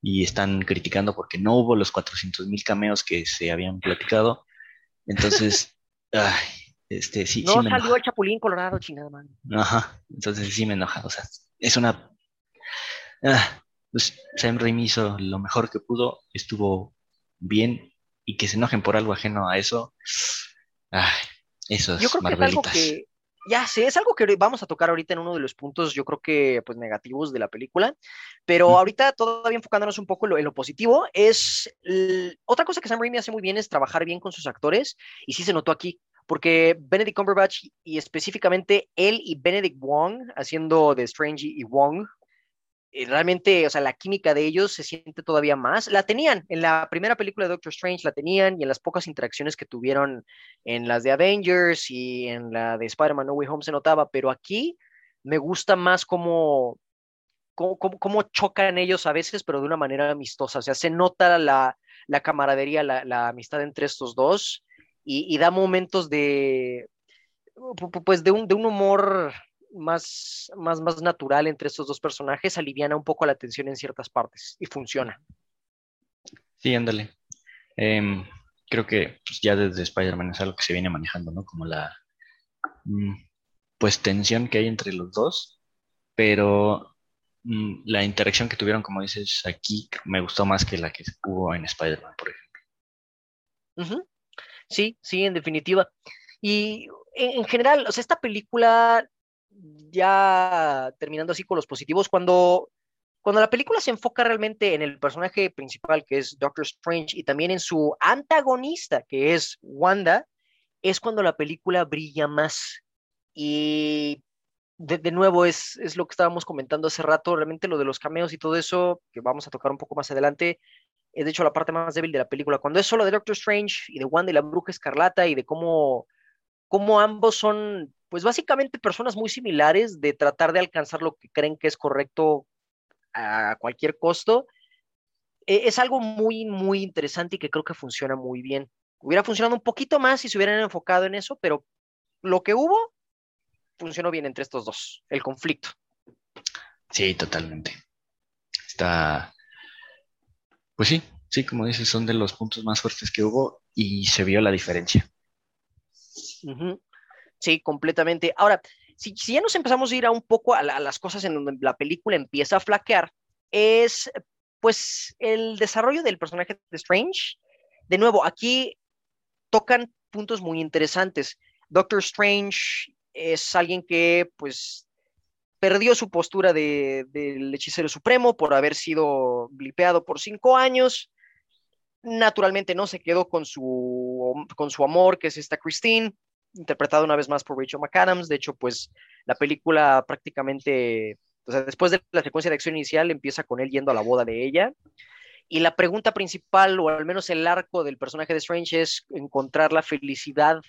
y están criticando porque no hubo los 400 mil cameos que se habían platicado. Entonces, ay, este, sí. No salió el Chapulín Colorado, chingada man. Ajá, entonces sí me enoja. O sea, es una. Ah, pues Sam Raimi hizo lo mejor que pudo, estuvo bien y que se enojen por algo ajeno a eso. Ay, eso Yo creo que es algo que, ya sé, es algo que vamos a tocar ahorita en uno de los puntos, yo creo que pues negativos de la película, pero ahorita todavía enfocándonos un poco en lo, positivo, es otra cosa que Sam Raimi hace muy bien es trabajar bien con sus actores, y sí se notó aquí, porque Benedict Cumberbatch y específicamente él y Benedict Wong haciendo de Strange y Wong realmente, o sea, la química de ellos se siente todavía más. La tenían en la primera película de Doctor Strange, la tenían, y en las pocas interacciones que tuvieron en las de Avengers y en la de Spider-Man No Way Home se notaba, pero aquí me gusta más cómo, cómo, chocan ellos a veces, pero de una manera amistosa. O sea, se nota la, camaradería, la, amistad entre estos dos, y, da momentos de, pues, de un, de un humor más, más, más natural entre estos dos personajes, aliviana un poco la tensión en ciertas partes y funciona. Sí, ándale. Em, creo que pues, ya desde Spider-Man es algo que se viene manejando, ¿no? Como la mm, pues tensión que hay entre los dos, pero mm, la interacción que tuvieron, como dices, aquí me gustó más que la que hubo en Spider-Man, por ejemplo. Sí, sí, en definitiva. Y en, general, o sea, esta película ya terminando así con los positivos, cuando, cuando la película se enfoca realmente en el personaje principal, que es Doctor Strange, y también en su antagonista, que es Wanda, es cuando la película brilla más. Y de, nuevo, es, es, lo que estábamos comentando hace rato, realmente lo de los cameos y todo eso, que vamos a tocar un poco más adelante, es de hecho la parte más débil de la película. Cuando es solo de Doctor Strange y de Wanda y la bruja escarlata y de cómo, cómo ambos son pues básicamente personas muy similares de tratar de alcanzar lo que creen que es correcto a cualquier costo, e, es algo muy, muy interesante y que creo que funciona muy bien. Hubiera funcionado un poquito más si se hubieran enfocado en eso, pero lo que hubo funcionó bien entre estos dos, el conflicto. Sí, totalmente. Está, pues sí, sí, como dices, son de los puntos más fuertes que hubo y se vio la diferencia. Sí, completamente. Ahora, si, ya nos empezamos a ir a un poco a, las cosas en donde la película empieza a flaquear, es pues el desarrollo del personaje de Strange. De nuevo, aquí tocan puntos muy interesantes. Doctor Strange es alguien que pues perdió su postura de, del hechicero supremo por haber sido blipeado por cinco años. Naturalmente no se quedó con su, con su amor, que es esta Christine, interpretada una vez más por Rachel McAdams. De hecho, pues la película prácticamente, o sea, después de la secuencia de acción inicial, empieza con él yendo a la boda de ella. Y la pregunta principal, o al menos el arco del personaje de Strange, es encontrar la felicidad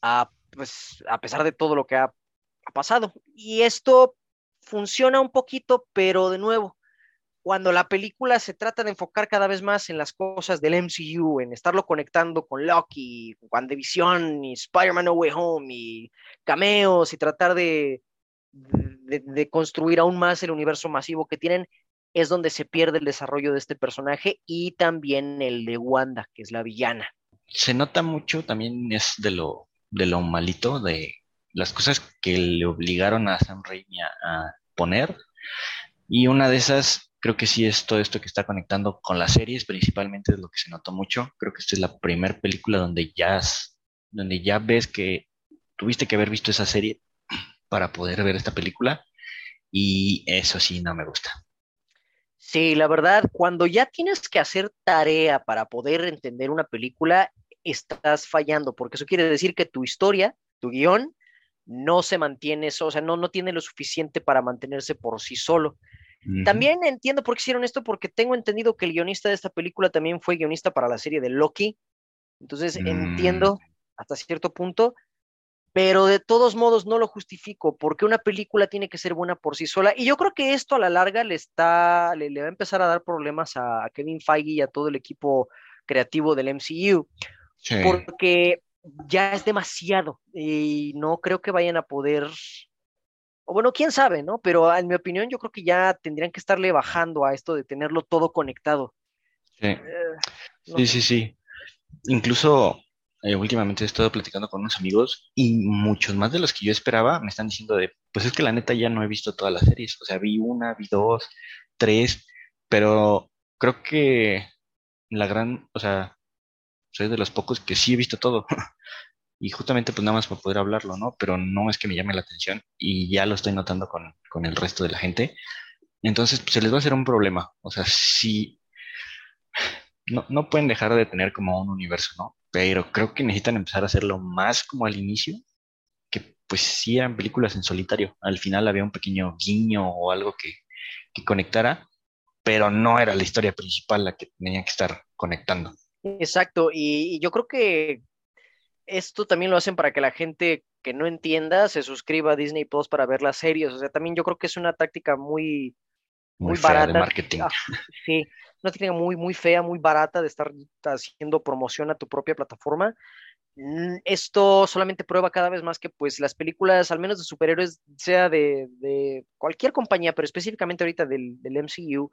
a, pues, a pesar de todo lo que ha pasado. Y esto funciona un poquito, pero de nuevo, cuando la película se trata de enfocar cada vez más en las cosas del MCU, en estarlo conectando con Loki, WandaVision y Spider-Man No Way Home y cameos y tratar de, construir aún más el universo masivo que tienen, es donde se pierde el desarrollo de este personaje y también el de Wanda, que es la villana. Se nota mucho, también es de lo malito, de las cosas que le obligaron a Sam Raimi a poner. Y una de esas Creo que sí es todo esto que está conectando con las series, principalmente es lo que se notó mucho. Creo que esta es la primera película donde ya, donde ya ves que tuviste que haber visto esa serie para poder ver esta película y eso sí no me gusta. Sí, la verdad, cuando ya tienes que hacer tarea para poder entender una película, estás fallando, porque eso quiere decir que tu historia, tu guion, no se mantiene, o sea, no, no tiene lo suficiente para mantenerse por sí solo. También entiendo por qué hicieron esto, porque tengo entendido que el guionista de esta película también fue guionista para la serie de Loki. Entonces entiendo mm. hasta cierto punto, pero de todos modos no lo justifico, porque una película tiene que ser buena por sí sola. Y yo creo que esto a la larga le está, le, va a empezar a dar problemas a, Kevin Feige y a todo el equipo creativo del MCU. Porque ya es demasiado y no creo que vayan a poder o bueno, quién sabe, ¿no? Pero en mi opinión yo creo que ya tendrían que estarle bajando a esto de tenerlo todo conectado. Sí, eh, sí, sí, sí. Incluso eh, últimamente he estado platicando con unos amigos y muchos más de los que yo esperaba me están diciendo de, pues es que la neta ya no he visto todas las series, o sea, vi una, vi dos, tres, pero creo que la gran, o sea, soy de los pocos que sí he visto todo. y justamente pues nada más para poder hablarlo, ¿no? Pero no es que me llame la atención y ya lo estoy notando con, el resto de la gente. Entonces pues, se les va a hacer un problema. O sea, sí, no, no pueden dejar de tener como un universo, ¿no? Pero creo que necesitan empezar a hacerlo más como al inicio, que pues sí eran películas en solitario. Al final había un pequeño guiño o algo que, que conectara, pero no era la historia principal la que tenían que estar conectando. Exacto, y yo creo que esto también lo hacen para que la gente que no entienda se suscriba a Disney Plus para ver las series. O sea, también yo creo que es una táctica muy, muy, barata. De marketing. Ah, sí, una táctica muy, muy fea, muy barata de estar haciendo promoción a tu propia plataforma. Mm, esto solamente prueba cada vez más que pues las películas, al menos de superhéroes, sea de, cualquier compañía, pero específicamente ahorita del, del MCU,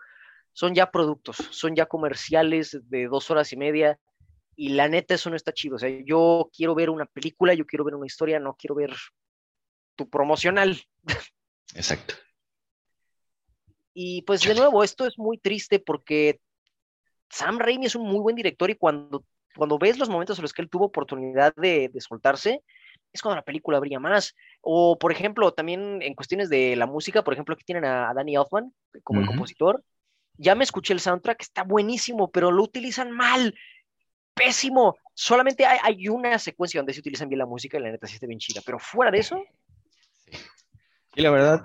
son ya productos, son ya comerciales de dos horas y media y la neta, eso no está chido. O sea, yo quiero ver una película, yo quiero ver una historia, no quiero ver tu promocional. Exacto. Y pues de nuevo, esto es muy triste porque Sam Raimi es un muy buen director y cuando, cuando ves los momentos en los que él tuvo oportunidad de, soltarse, es cuando la película brilla más. O, por ejemplo, también en cuestiones de la música, por ejemplo, aquí tienen a, Danny Elfman como el compositor. Ya me escuché el soundtrack, está buenísimo, pero lo utilizan mal pésimo. Solamente hay, una secuencia donde se utilizan bien la música y la neta sí está bien chida, pero fuera de eso. Y la verdad,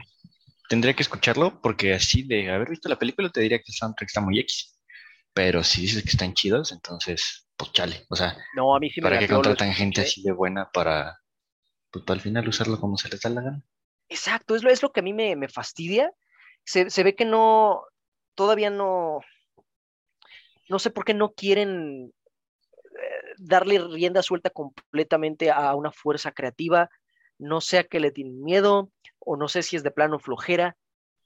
tendría que escucharlo porque así de haber visto la película te diría que el soundtrack está muy X. Pero si dices que están chidos, entonces, pues chale. O sea, no, a mí sí ¿para qué contratan gente así de buena para, pues, al final usarlo como se les da la gana? Exacto, es lo, es lo que a mí me, me fastidia. Se, se, ve que no, todavía no, no sé por qué no quieren darle rienda suelta completamente a una fuerza creativa, no sé a qué le tienen miedo, o no sé si es de plano flojera,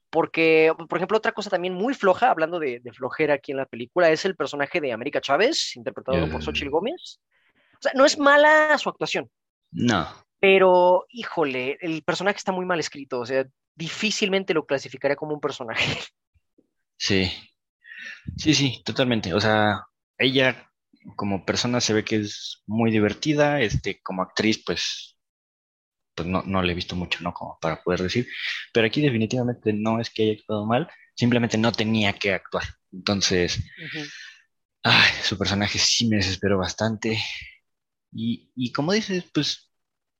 porque, por ejemplo, otra cosa también muy floja, hablando de, de flojera aquí en la película, es el personaje de América Chávez, interpretado por Eh. Xochitl Gómez. O sea, no es mala su actuación, No, pero, híjole, el personaje está muy mal escrito, o sea, difícilmente lo clasificaría como un personaje. sí. Sí, sí, totalmente. O sea, ella como persona se ve que es muy divertida, este, como actriz, pues, pues no, no le he visto mucho, ¿no? Como para poder decir. Pero aquí definitivamente no es que haya actuado mal, simplemente no tenía que actuar. Entonces, ay, su personaje sí me desesperó bastante. Y, y como dices, pues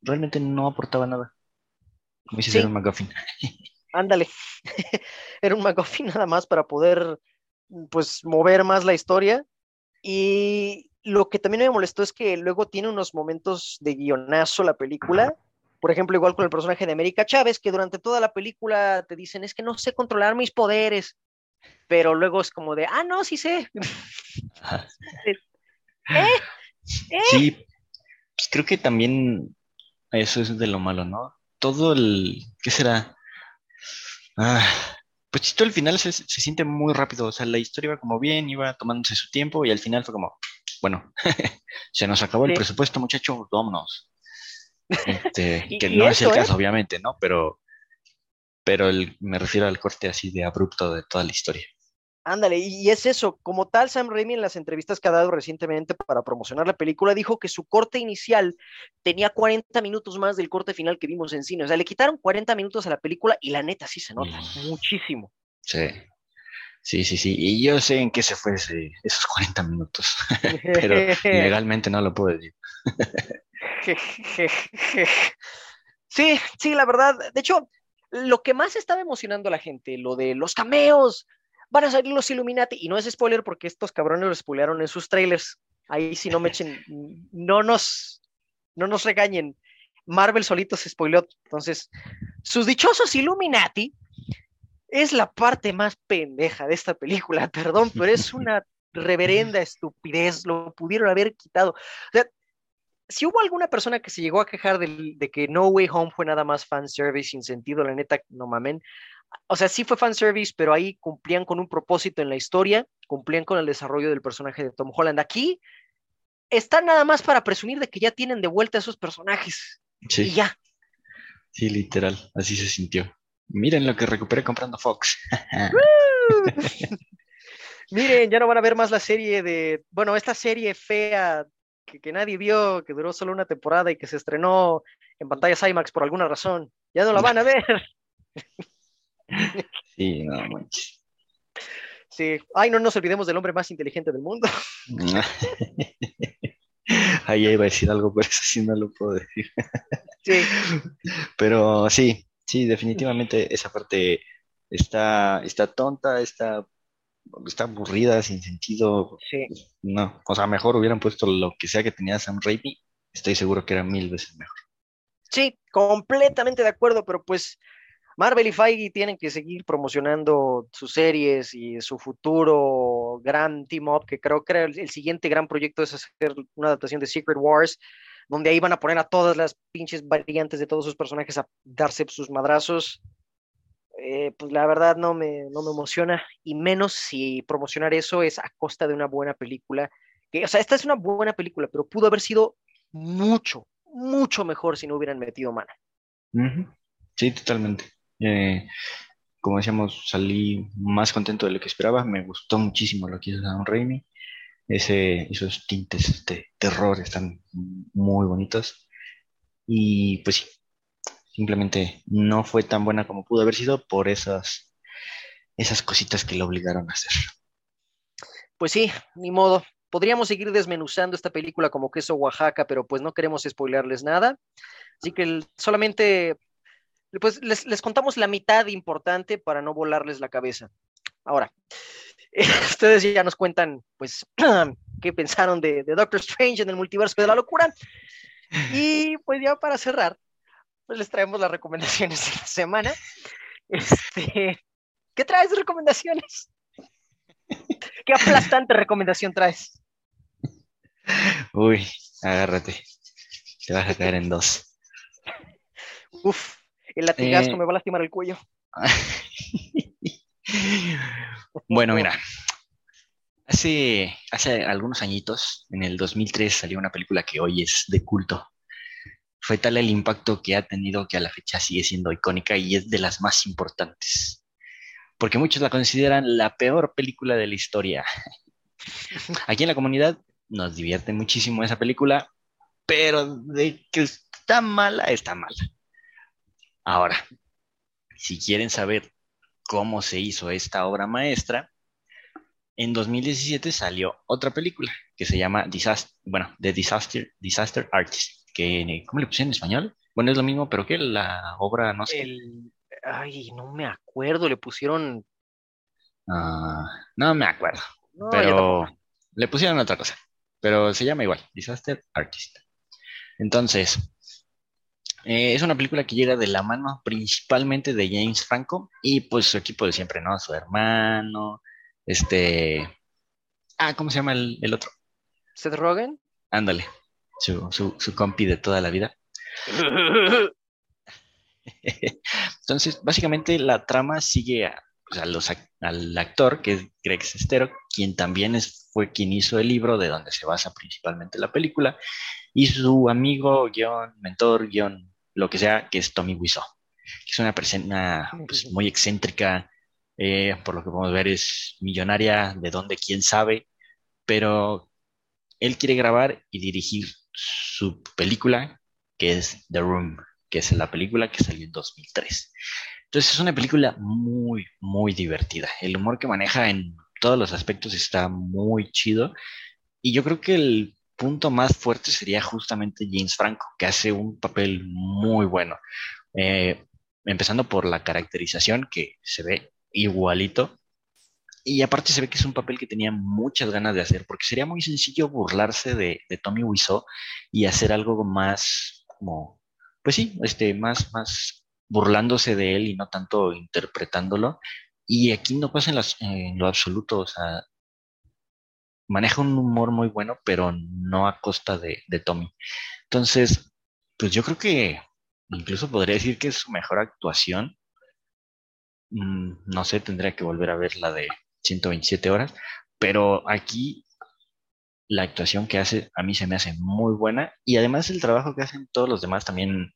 realmente no aportaba nada. Como dices, Sí. era un McGuffin. Ándale. Era un McGuffin nada más para poder, pues, mover más la historia. Y lo que también me molestó es que luego tiene unos momentos de guionazo la película. Por ejemplo, igual con el personaje de América Chávez, que durante toda la película te dicen, es que no sé controlar mis poderes. Pero luego es como de, ah, no, sí sé. Ajá. ¿Eh? Sí, pues creo que también eso es de lo malo, ¿no? Todo el, ¿qué será? Ah, pues sí, todo el final se, se siente muy rápido, o sea, la historia iba como bien, iba tomándose su tiempo y al final fue como, bueno, se nos acabó el presupuesto, muchachos, vámonos. Este, Y- que y no es el ¿eh? caso, obviamente, ¿no? Pero, pero el- me refiero al corte así de abrupto de toda la historia. Ándale, y es eso, como tal, Sam Raimi en las entrevistas que ha dado recientemente para promocionar la película dijo que su corte inicial tenía 40 minutos más del corte final que vimos en cine, o sea, le quitaron 40 minutos a la película y la neta sí se nota, Mm. muchísimo. Sí, sí, sí, sí. Y yo sé en qué se fue ese- esos 40 minutos, pero legalmente no lo puedo decir. Sí, sí, la verdad, de hecho, lo que más estaba emocionando a la gente, lo de los cameos, van a salir los Illuminati, y no es spoiler porque estos cabrones lo spoilearon en sus trailers. Ahí si no me echen, no nos, no nos regañen. Marvel solito se spoileó. Entonces, sus dichosos Illuminati es la parte más pendeja de esta película, perdón, pero es una reverenda estupidez, lo pudieron haber quitado. O sea, si hubo alguna persona que se llegó a quejar de, que No Way Home fue nada más fanservice sin sentido, la neta, no mamen. O sea, sí fue fanservice, pero ahí cumplían con un propósito en la historia, cumplían con el desarrollo del personaje de Tom Holland. Aquí están nada más para presumir de que ya tienen de vuelta a esos personajes. Y Sí, ya. sí, literal, así se sintió. Miren lo que recuperé comprando Fox. Miren, ya no van a ver más la serie de, bueno, esta serie fea que, que nadie vio, que duró solo una temporada y que se estrenó en pantallas IMAX por alguna razón. Ya no la van a ver. Sí, no manches. Sí. Ay, no nos olvidemos del hombre más inteligente del mundo. Ahí iba a decir algo, pero eso sí no lo puedo decir. Sí. Pero sí, sí, definitivamente esa parte está, está tonta, está, está aburrida, sin sentido. Sí. No, o sea, mejor hubieran puesto lo que sea que tenía Sam Raimi. Estoy seguro que era mil veces mejor. Sí, completamente de acuerdo, pero pues Marvel y Feige tienen que seguir promocionando sus series y su futuro gran team up, que creo que el siguiente gran proyecto es hacer una adaptación de Secret Wars, donde ahí van a poner a todas las pinches variantes de todos sus personajes a darse sus madrazos. Eh, pues la verdad no me, no me emociona, y menos si promocionar eso es a costa de una buena película. Que, o sea, esta es una buena película, pero pudo haber sido mucho, mucho mejor si no hubieran metido mano. Sí, totalmente. Eh, como decíamos, salí más contento de lo que esperaba. Me gustó muchísimo lo que hizo Sam Raimi. Ese, esos tintes de terror están muy bonitos. Y pues sí, simplemente no fue tan buena como pudo haber sido por esas, esas cositas que lo obligaron a hacer. Pues sí, ni modo. Podríamos seguir desmenuzando esta película como queso Oaxaca, pero pues no queremos spoilearles nada. Así que solamente pues les, les contamos la mitad importante para no volarles la cabeza. Ahora, ustedes ya nos cuentan, pues, qué pensaron de, de Doctor Strange en el multiverso de la locura. Y pues ya para cerrar, pues les traemos las recomendaciones de la semana. Este, ¿Qué traes de recomendaciones? ¿Qué aplastante recomendación traes? Uy, agárrate. Te vas a caer en dos. Uf, el latigazo Eh. me va a lastimar el cuello. bueno, mira. Hace, hace algunos añitos, en el 2003, salió una película que hoy es de culto. Fue tal el impacto que ha tenido que a la fecha sigue siendo icónica y es de las más importantes. Porque muchos la consideran la peor película de la historia. Aquí en la comunidad nos divierte muchísimo esa película, pero de que está mala, está mala. Ahora, si quieren saber cómo se hizo esta obra maestra, en 2017 salió otra película que se llama Disaster, bueno, The Disaster, Disaster Artist, que ¿cómo le pusieron en español? Bueno, es lo mismo, pero que la obra no sé. El... Ay, no me acuerdo, le pusieron. Ah, no me acuerdo. No, pero le pusieron otra cosa. Pero se llama igual, Disaster Artist. Entonces, eh, es una película que llega de la mano principalmente de James Franco y pues su equipo de siempre, ¿no? Su hermano, este... Ah, ¿cómo se llama el, el otro? Seth Rogen. Ándale, su, su, su compi de toda la vida. Entonces, básicamente la trama sigue a, pues, a los al actor, que es Greg Sestero, quien también es, fue quien hizo el libro de donde se basa principalmente la película, y su amigo, guion, mentor, guion, lo que sea, que es Tommy Wiseau, que es una persona pues, muy excéntrica, eh, por lo que podemos ver es millonaria, de donde quién sabe, pero él quiere grabar y dirigir su película, que es The Room, que es la película que salió en 2003. Entonces es una película muy, muy divertida. El humor que maneja en todos los aspectos está muy chido. Y yo creo que el punto más fuerte sería justamente James Franco, que hace un papel muy bueno. Eh, empezando por la caracterización, que se ve igualito. Y aparte se ve que es un papel que tenía muchas ganas de hacer, porque sería muy sencillo burlarse de, Tommy Wiseau y hacer algo más como, pues sí, este, más, más burlándose de él y no tanto interpretándolo. Y aquí no pasa en, las- en lo absoluto, o sea, maneja un humor muy bueno, pero no a costa de, de Tommy. Entonces, pues yo creo que incluso podría decir que es su mejor actuación. Mm, no sé, tendría que volver a ver la de 127 horas, pero aquí la actuación que hace a mí se me hace muy buena y además el trabajo que hacen todos los demás también,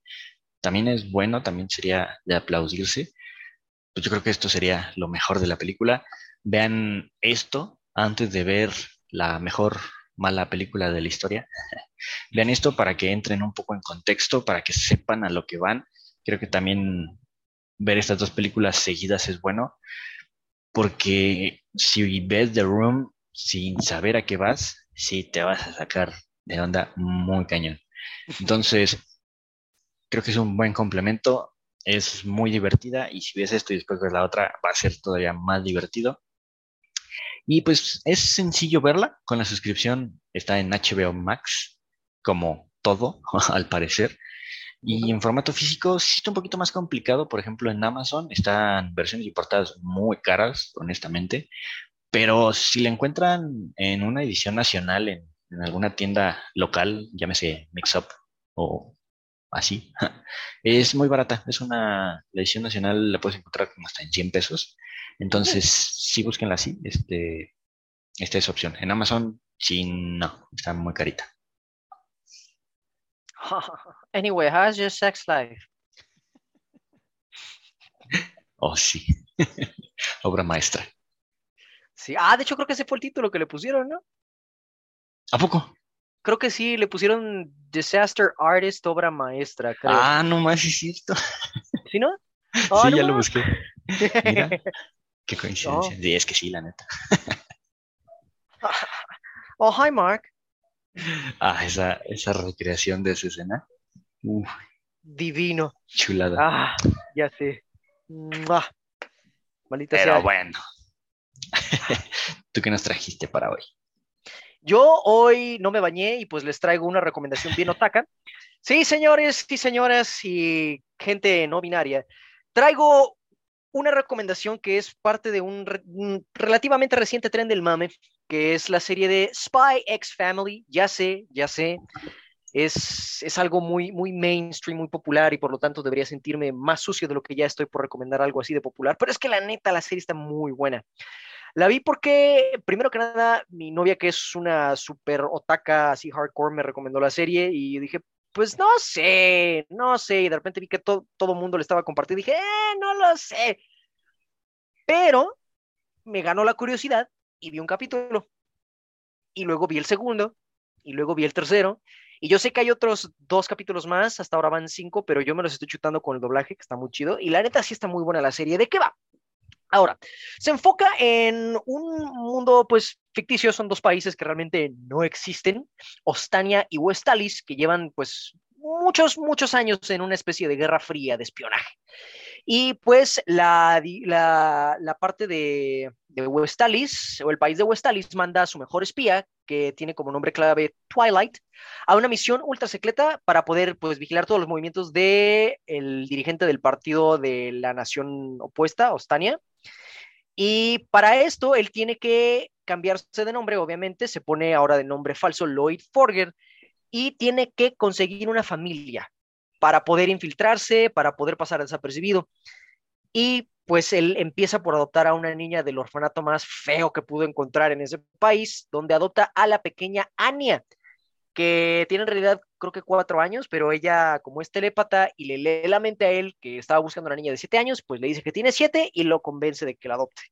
también es bueno, también sería de aplaudirse. Pues yo creo que esto sería lo mejor de la película. Vean esto antes de ver la mejor mala película de la historia. Vean esto para que entren un poco en contexto, para que sepan a lo que van. Creo que también ver estas dos películas seguidas es bueno, porque si ves The Room sin saber a qué vas, sí te vas a sacar de onda muy cañón. Entonces, creo que es un buen complemento, es muy divertida y si ves esto y después ves la otra, va a ser todavía más divertido. Y pues es sencillo verla, con la suscripción está en HBO Max, como todo, al parecer. Y en formato físico sí está un poquito más complicado. Por ejemplo, en Amazon están versiones y portadas muy caras, honestamente. Pero si la encuentran en una edición nacional, en, en alguna tienda local, llámese Mixup o así, es muy barata. Es una, la edición nacional la puedes encontrar como hasta en 100 pesos. Entonces, sí, búsquenla así. Este, esta es opción. En Amazon, sí, no, está muy carita. Anyway, how's your sex life? Oh, sí. Obra maestra. Sí. Ah, de hecho creo que ese fue el título que le pusieron, ¿no? ¿A poco? Creo que sí, le pusieron Disaster Artist, obra maestra, creo. Ah, no más, es cierto. ¿Sí, no? Sí, Ah, no ya lo busqué. Mira, qué coincidencia. Sí, es que sí, la neta. Oh, hi, Mark. Ah, esa, esa recreación de esa escena. Uf, Divino. chulada. Ah, ya sé. Mua. Maldita Pero sea. bueno. ¿Tú qué nos trajiste para hoy? Yo hoy no me bañé y pues les traigo una recomendación bien otaka. Sí, señores y señoras y gente no binaria, traigo una recomendación que es parte de un, re- un relativamente reciente tren del mame, que es la serie de Spy X Family. Ya sé, ya sé. es, es, algo muy, muy mainstream, muy popular y por lo tanto debería sentirme más sucio de lo que ya estoy por recomendar algo así de popular. Pero es que la neta, la serie está muy buena. La vi porque, primero que nada, mi novia, que es una super otaka así hardcore, me recomendó la serie y dije, pues no sé, no sé. Y de repente vi que todo el mundo le estaba compartiendo dije, eh, no lo sé. Pero me ganó la curiosidad y vi un capítulo. Y luego vi el segundo. Y luego vi el tercero. Y yo sé que hay otros dos capítulos más, hasta ahora van cinco, pero yo me los estoy chutando con el doblaje, que está muy chido. Y la neta sí está muy buena la serie. ¿De qué va? Ahora, se enfoca en un mundo pues ficticio, son dos países que realmente no existen, Ostania y Westalis, que llevan pues muchos, muchos años en una especie de guerra fría de espionaje. Y pues la, la, parte de, de, Westalis, o el país de Westalis, manda a su mejor espía, que tiene como nombre clave Twilight, a una misión ultra secreta para poder pues vigilar todos los movimientos del el dirigente del partido de la nación opuesta, Ostania, y para esto él tiene que cambiarse de nombre, obviamente, se pone ahora de nombre falso Lloyd Forger y tiene que conseguir una familia para poder infiltrarse, para poder pasar desapercibido. Y pues él empieza por adoptar a una niña del orfanato más feo que pudo encontrar en ese país, donde adopta a la pequeña Anya, que tiene en realidad creo que cuatro años, pero ella como es telépata y le lee la mente a él que estaba buscando a una niña de siete años, pues le dice que tiene siete y lo convence de que la adopte.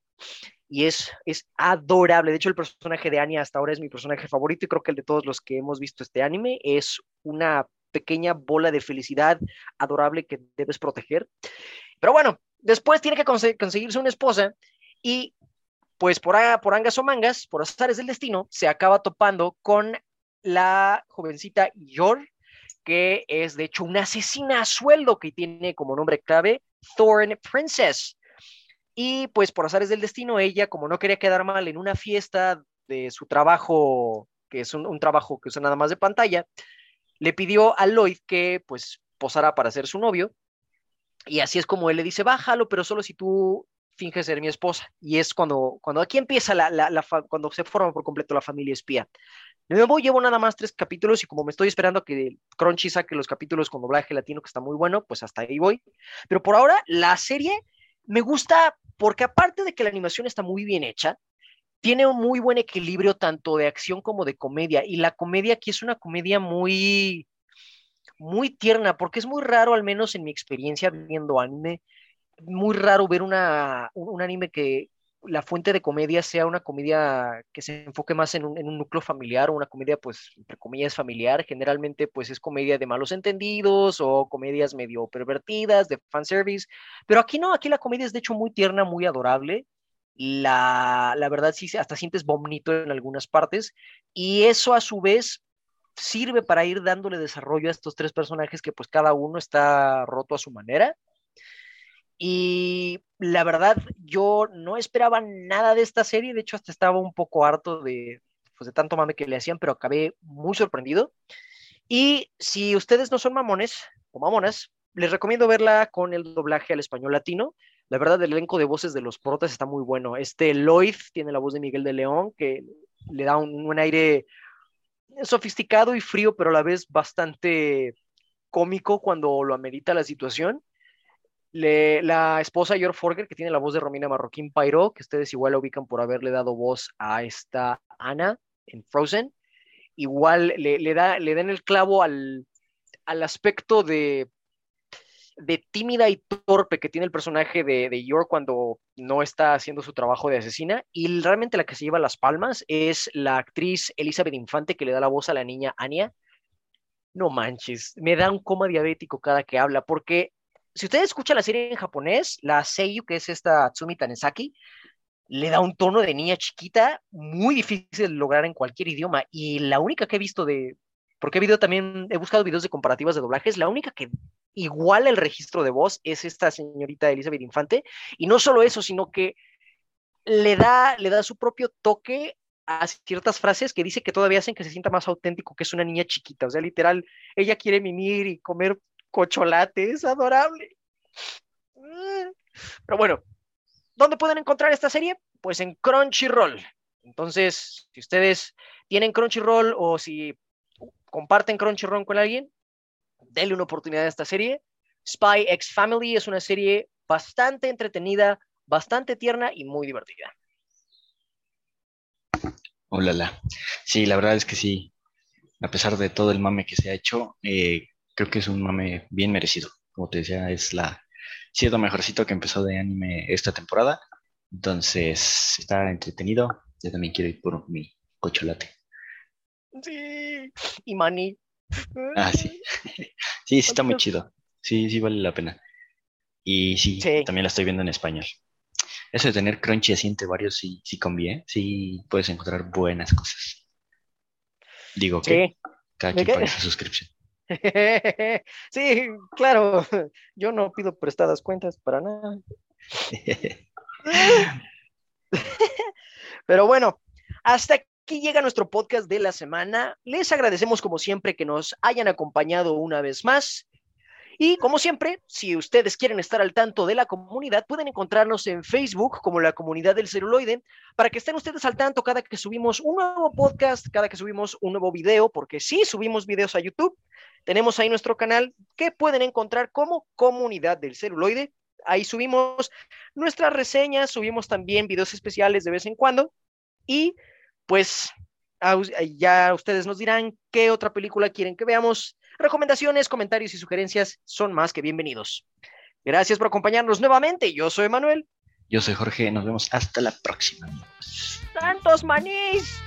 Y es, es adorable. De hecho, el personaje de Anya hasta ahora es mi personaje favorito y creo que el de todos los que hemos visto este anime es una pequeña bola de felicidad adorable que debes proteger. Pero bueno, después tiene que conseguirse una esposa y pues por, por angas o mangas, por azares del destino, se acaba topando con la jovencita Yor, que es de hecho una asesina a sueldo que tiene como nombre clave Thorn Princess. Y pues por azares del destino, ella, como no quería quedar mal en una fiesta de su trabajo, que es un, trabajo que usa nada más de pantalla, le pidió a Lloyd que pues posara para ser su novio. Y así es como él le dice, bájalo, pero solo si tú finges ser mi esposa. Y es cuando, cuando aquí empieza la, la, cuando se forma por completo la familia espía. Nuevo, llevo nada más tres capítulos y como me estoy esperando que Crunchy saque los capítulos con doblaje latino, que está muy bueno, pues hasta ahí voy. Pero por ahora, la serie me gusta porque aparte de que la animación está muy bien hecha, tiene un muy buen equilibrio tanto de acción como de comedia. Y la comedia aquí es una comedia muy, muy tierna, porque es muy raro, al menos en mi experiencia viendo anime, muy raro ver una, un anime que, la fuente de comedia sea una comedia que se enfoque más en un, núcleo familiar o una comedia, pues, entre comillas, familiar. Generalmente, pues, es comedia de malos entendidos o comedias medio pervertidas, de fanservice. Pero aquí no, aquí la comedia es de hecho muy tierna, muy adorable. La, la verdad, sí, hasta sientes bonito en algunas partes. Y eso, a su vez, sirve para ir dándole desarrollo a estos tres personajes que, pues, cada uno está roto a su manera y la verdad, yo no esperaba nada de esta serie, de hecho hasta estaba un poco harto de, pues, de tanto mame que le hacían, pero acabé muy sorprendido. Y si ustedes no son mamones o mamonas, les recomiendo verla con el doblaje al español latino. La verdad, el elenco de voces de los protas está muy bueno. Este Lloyd tiene la voz de Miguel de León, que le da un, un aire sofisticado y frío, pero a la vez bastante cómico cuando lo amerita la situación la esposa George Forger, que tiene la voz de Romina Marroquín Pairo, que ustedes igual la ubican por haberle dado voz a esta Ana en Frozen, igual le, da, le den el clavo al, aspecto de, de tímida y torpe que tiene el personaje de, de, York cuando no está haciendo su trabajo de asesina. Y realmente la que se lleva las palmas es la actriz Elizabeth Infante que le da la voz a la niña Anya. No manches, me da un coma diabético cada que habla, porque si usted escucha la serie en japonés, la Seiyu, que es esta Tsumi Tanesaki, le da un tono de niña chiquita muy difícil de lograr en cualquier idioma. Y la única que he visto de, porque he, video también, he buscado videos de comparativas de doblajes, la única que iguala el registro de voz es esta señorita Elizabeth Infante. Y no solo eso, sino que le da, le da su propio toque a ciertas frases que dice que todavía hacen que se sienta más auténtico, que es una niña chiquita. O sea, literal, ella quiere mimir y comer cocholate, es adorable. Mm. Pero bueno, ¿dónde pueden encontrar esta serie? Pues en Crunchyroll. Entonces, si ustedes tienen Crunchyroll o si comparten Crunchyroll con alguien, denle una oportunidad a esta serie. Spy X Family es una serie bastante entretenida, bastante tierna y muy divertida. Hola, Sí, la verdad es que sí. A pesar de todo el mame que se ha hecho, eh, creo que es un mame bien merecido. Como te decía, es la sí es lo mejorcito que empezó de anime esta temporada. Entonces, está entretenido. Yo también quiero ir por mi cocholate. Sí, y Mani. Ah, sí. sí, sí está muy chido. Sí, sí vale la pena. Y sí, también la estoy viendo en español. Eso de tener Crunchy así entre varios sí, sí conviene. Sí puedes encontrar buenas cosas. Digo que cada quien paga su suscripción. sí, claro. Yo no pido prestadas cuentas para nada. Pero bueno, hasta aquí llega nuestro podcast de la semana. Les agradecemos como siempre que nos hayan acompañado una vez más. Y como siempre, si ustedes quieren estar al tanto de la comunidad, pueden encontrarnos en Facebook como la comunidad del celuloide, para que estén ustedes al tanto cada que subimos un nuevo podcast, cada que subimos un nuevo video, porque sí subimos videos a YouTube. Tenemos ahí nuestro canal que pueden encontrar como comunidad del celuloide. Ahí subimos nuestras reseñas, subimos también videos especiales de vez en cuando. Y pues eh, ya ustedes nos dirán qué otra película quieren que veamos. Recomendaciones, comentarios y sugerencias son más que bienvenidos. Gracias por acompañarnos nuevamente. Yo soy Manuel. Yo soy Jorge. Nos vemos hasta la próxima. ¡Santos manís!